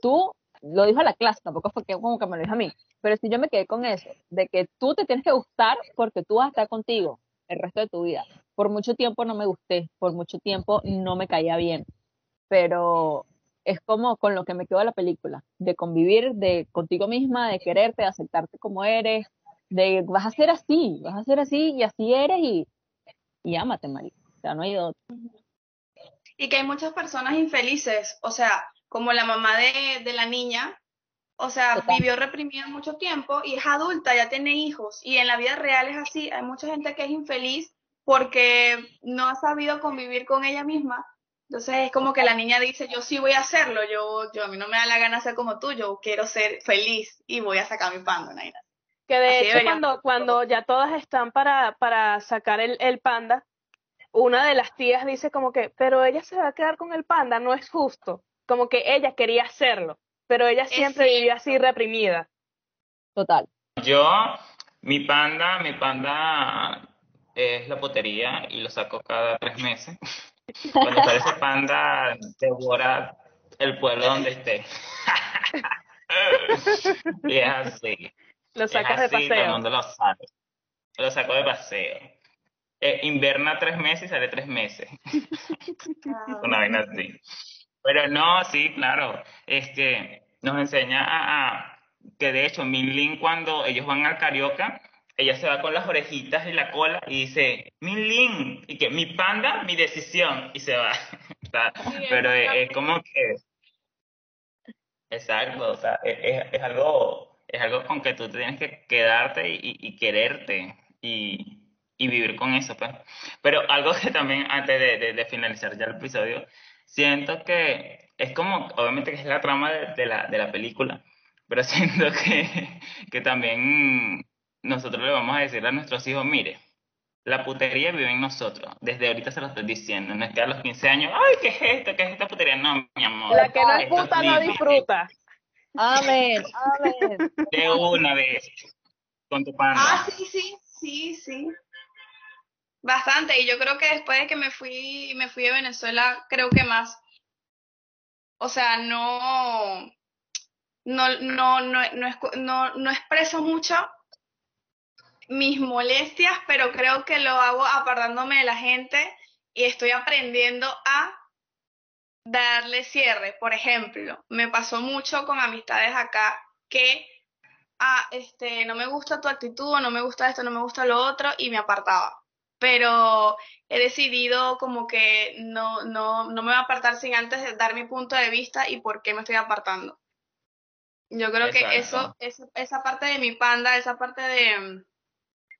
tú, lo dijo a la clase, tampoco fue que como que me lo dijo a mí, pero si yo me quedé con eso, de que tú te tienes que gustar porque tú vas a estar contigo el resto de tu vida. Por mucho tiempo no me gusté, por mucho tiempo no me caía bien, pero es como con lo que me quedo de la película, de convivir de contigo misma, de quererte, de aceptarte como eres, de vas a ser así, vas a ser así y así eres y, y ámate. O sea, no hay otro. Y que hay muchas personas infelices, o sea, como la mamá de, de la niña, o sea, Total. vivió reprimida mucho tiempo y es adulta, ya tiene hijos. Y en la vida real es así, hay mucha gente que es infeliz porque no ha sabido convivir con ella misma. Entonces es como que la niña dice, yo sí voy a hacerlo, yo, yo a mí no me da la gana ser como tú, yo quiero ser feliz y voy a sacar mi panda, Naira. Que de Así hecho, cuando, cuando ya todas están para, para sacar el, el panda, una de las tías dice como que, pero ella se va a quedar con el panda, no es justo. Como que ella quería hacerlo, pero ella siempre vivió así reprimida. Total. Yo, mi panda, mi panda es la potería y lo saco cada tres meses. Cuando sale ese panda, devora el pueblo donde esté. Y es así. Lo Es sacas de así, todo el paseo. mundo lo sabe. Lo saco de paseo. Eh, inverna tres meses y sale tres meses. Una vaina así. Pero no, sí, claro. Este, nos enseña a, a- que de hecho Min Lin cuando ellos van al Carioca, ella se va con las orejitas y la cola y dice, Min Lin, y que mi panda, mi decisión, y se va. Pero es, es como que, exacto, o sea, es, es- es algo, es algo con que tú tienes que quedarte y, y- y quererte y, y vivir con eso, pues. Pero algo que también, antes de, de- de finalizar ya el episodio, siento que es como, obviamente que es la trama de, de la, de la película, pero siento que, que también nosotros le vamos a decir a nuestros hijos, mire, la putería vive en nosotros, desde ahorita se lo estoy diciendo, no es que a los 15 años, ay, ¿qué es esto? ¿Qué es esta putería? No, mi amor. La que no es puta no disfruta. Amén, amén. De una vez, con tu panda. Ah, sí, sí, sí, sí. Bastante. Y yo creo que después de que me fui, me fui de Venezuela, creo que más. O sea, no, no, no, no, no, expreso mucho mis molestias, pero creo que lo hago apartándome de la gente y estoy aprendiendo a darle cierre. Por ejemplo, me pasó mucho con amistades acá que, ah, este, no me gusta tu actitud, no me gusta esto, no me gusta lo otro, y me apartaba. Pero he decidido como que no, no, no me voy a apartar sin antes de dar mi punto de vista y por qué me estoy apartando. Yo creo que eso, esa parte de mi panda, esa parte de,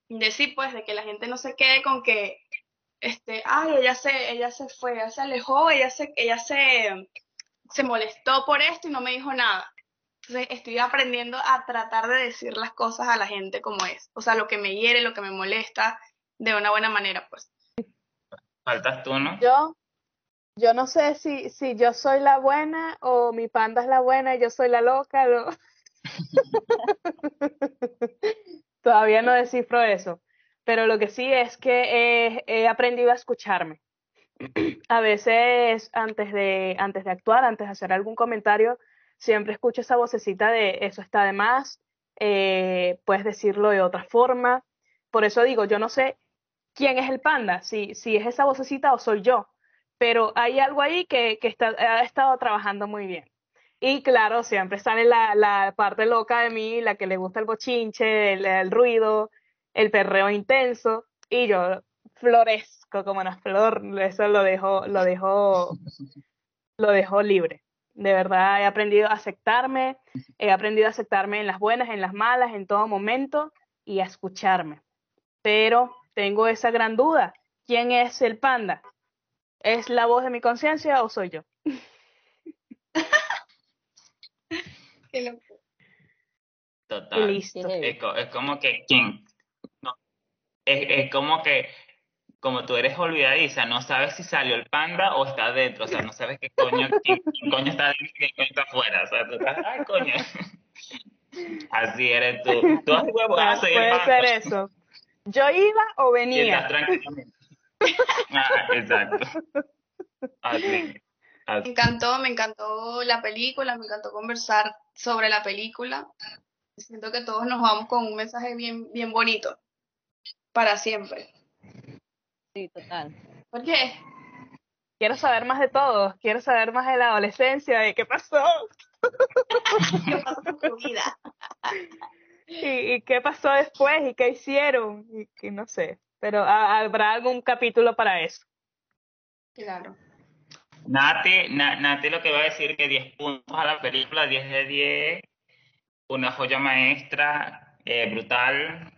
de sí, pues, de que la gente no se quede con que, este, ay, ella se, ella se fue, ella se alejó, ella se, ella se, se molestó por esto y no me dijo nada. Entonces estoy aprendiendo a tratar de decir las cosas a la gente como es. O sea, lo que me hiere, lo que me molesta, de una buena manera, pues. Faltas tú, ¿no? Yo, yo no sé si, si yo soy la buena o mi panda es la buena y yo soy la loca. ¿no? Todavía no descifro eso. Pero lo que sí es que he, he aprendido a escucharme. A veces antes de, antes de actuar, antes de hacer algún comentario, siempre escucho esa vocecita de eso está de más, eh, puedes decirlo de otra forma. Por eso digo, yo no sé quién es el panda, si, si es esa vocecita o soy yo, pero hay algo ahí que, que está, ha estado trabajando muy bien. Y claro, siempre sale la, la parte loca de mí, la que le gusta el bochinche, el, ruido, el perreo intenso, y yo florezco como una flor, eso lo dejo, lo dejo, lo dejo libre. De verdad he aprendido a aceptarme, he aprendido a aceptarme en las buenas, en las malas, en todo momento y a escucharme. Pero tengo esa gran duda, ¿quién es el panda? ¿Es la voz de mi conciencia o soy yo? Qué loco. Y Total. listo. Es, co- es como que, ¿quién? No, es, es como que, como tú eres olvidadiza, no sabes si salió el panda o está dentro, o sea, no sabes qué coño, quién, quién coño está dentro y quién coño está afuera, o sea, tú estás, ay, coño. Así eres tú. Tú ah, soy el Puede ser eso. ¿Yo iba o venía? tranquilamente. Ah, exacto. Así, Me así. encantó, me encantó la película, me encantó conversar sobre la película. Siento que todos nos vamos con un mensaje bien, bien bonito para siempre. Sí, total. ¿Por qué? Quiero saber más de todos, quiero saber más de la adolescencia, de qué pasó ¿Qué pasó con tu vida? y, y qué pasó después y qué hicieron y que no sé, pero ha- habrá algún capítulo para eso. Claro. Nati, Na- Nati lo que va a decir que 10 puntos a la película, 10 de 10, una joya maestra, eh, brutal,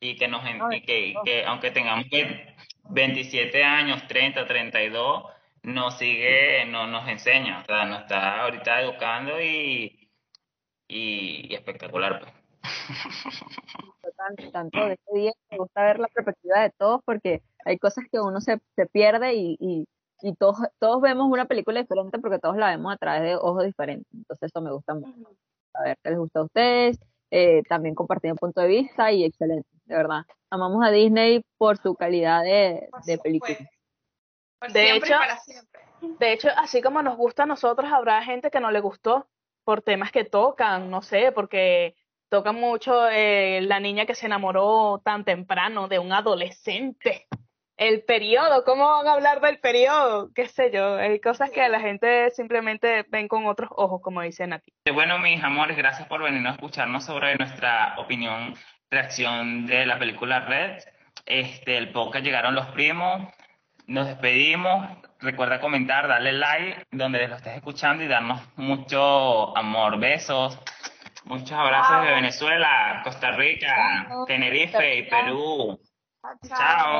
y que nos en- y que, y que aunque tengamos ve- 27 años, 30, 32, nos sigue, no, nos enseña, o sea, nos está ahorita educando y, y, y espectacular, pues. Total, tanto de este día me gusta ver la perspectiva de todos porque hay cosas que uno se, se pierde y, y, y todos, todos vemos una película diferente porque todos la vemos a través de ojos diferentes. Entonces eso me gusta mucho. A ver qué les gusta a ustedes, eh, también compartir un punto de vista y excelente, de verdad. Amamos a Disney por su calidad de, de película. Por De siempre y hecho- para siempre. De hecho, así como nos gusta a nosotros, habrá gente que no le gustó por temas que tocan, no sé, porque tocan mucho eh, la niña que se enamoró tan temprano de un adolescente. El periodo, ¿cómo van a hablar del periodo? Qué sé yo, hay cosas que la gente simplemente ven con otros ojos, como dice Nati. Bueno, mis amores, gracias por venirnos a escucharnos sobre nuestra opinión, reacción de la película Red. Este, el podcast llegaron los primos. Nos despedimos. Recuerda comentar, darle like donde lo estés escuchando y darnos mucho amor. Besos. Muchos abrazos de Venezuela, Costa Rica, Tenerife y Perú. Chao. Chao.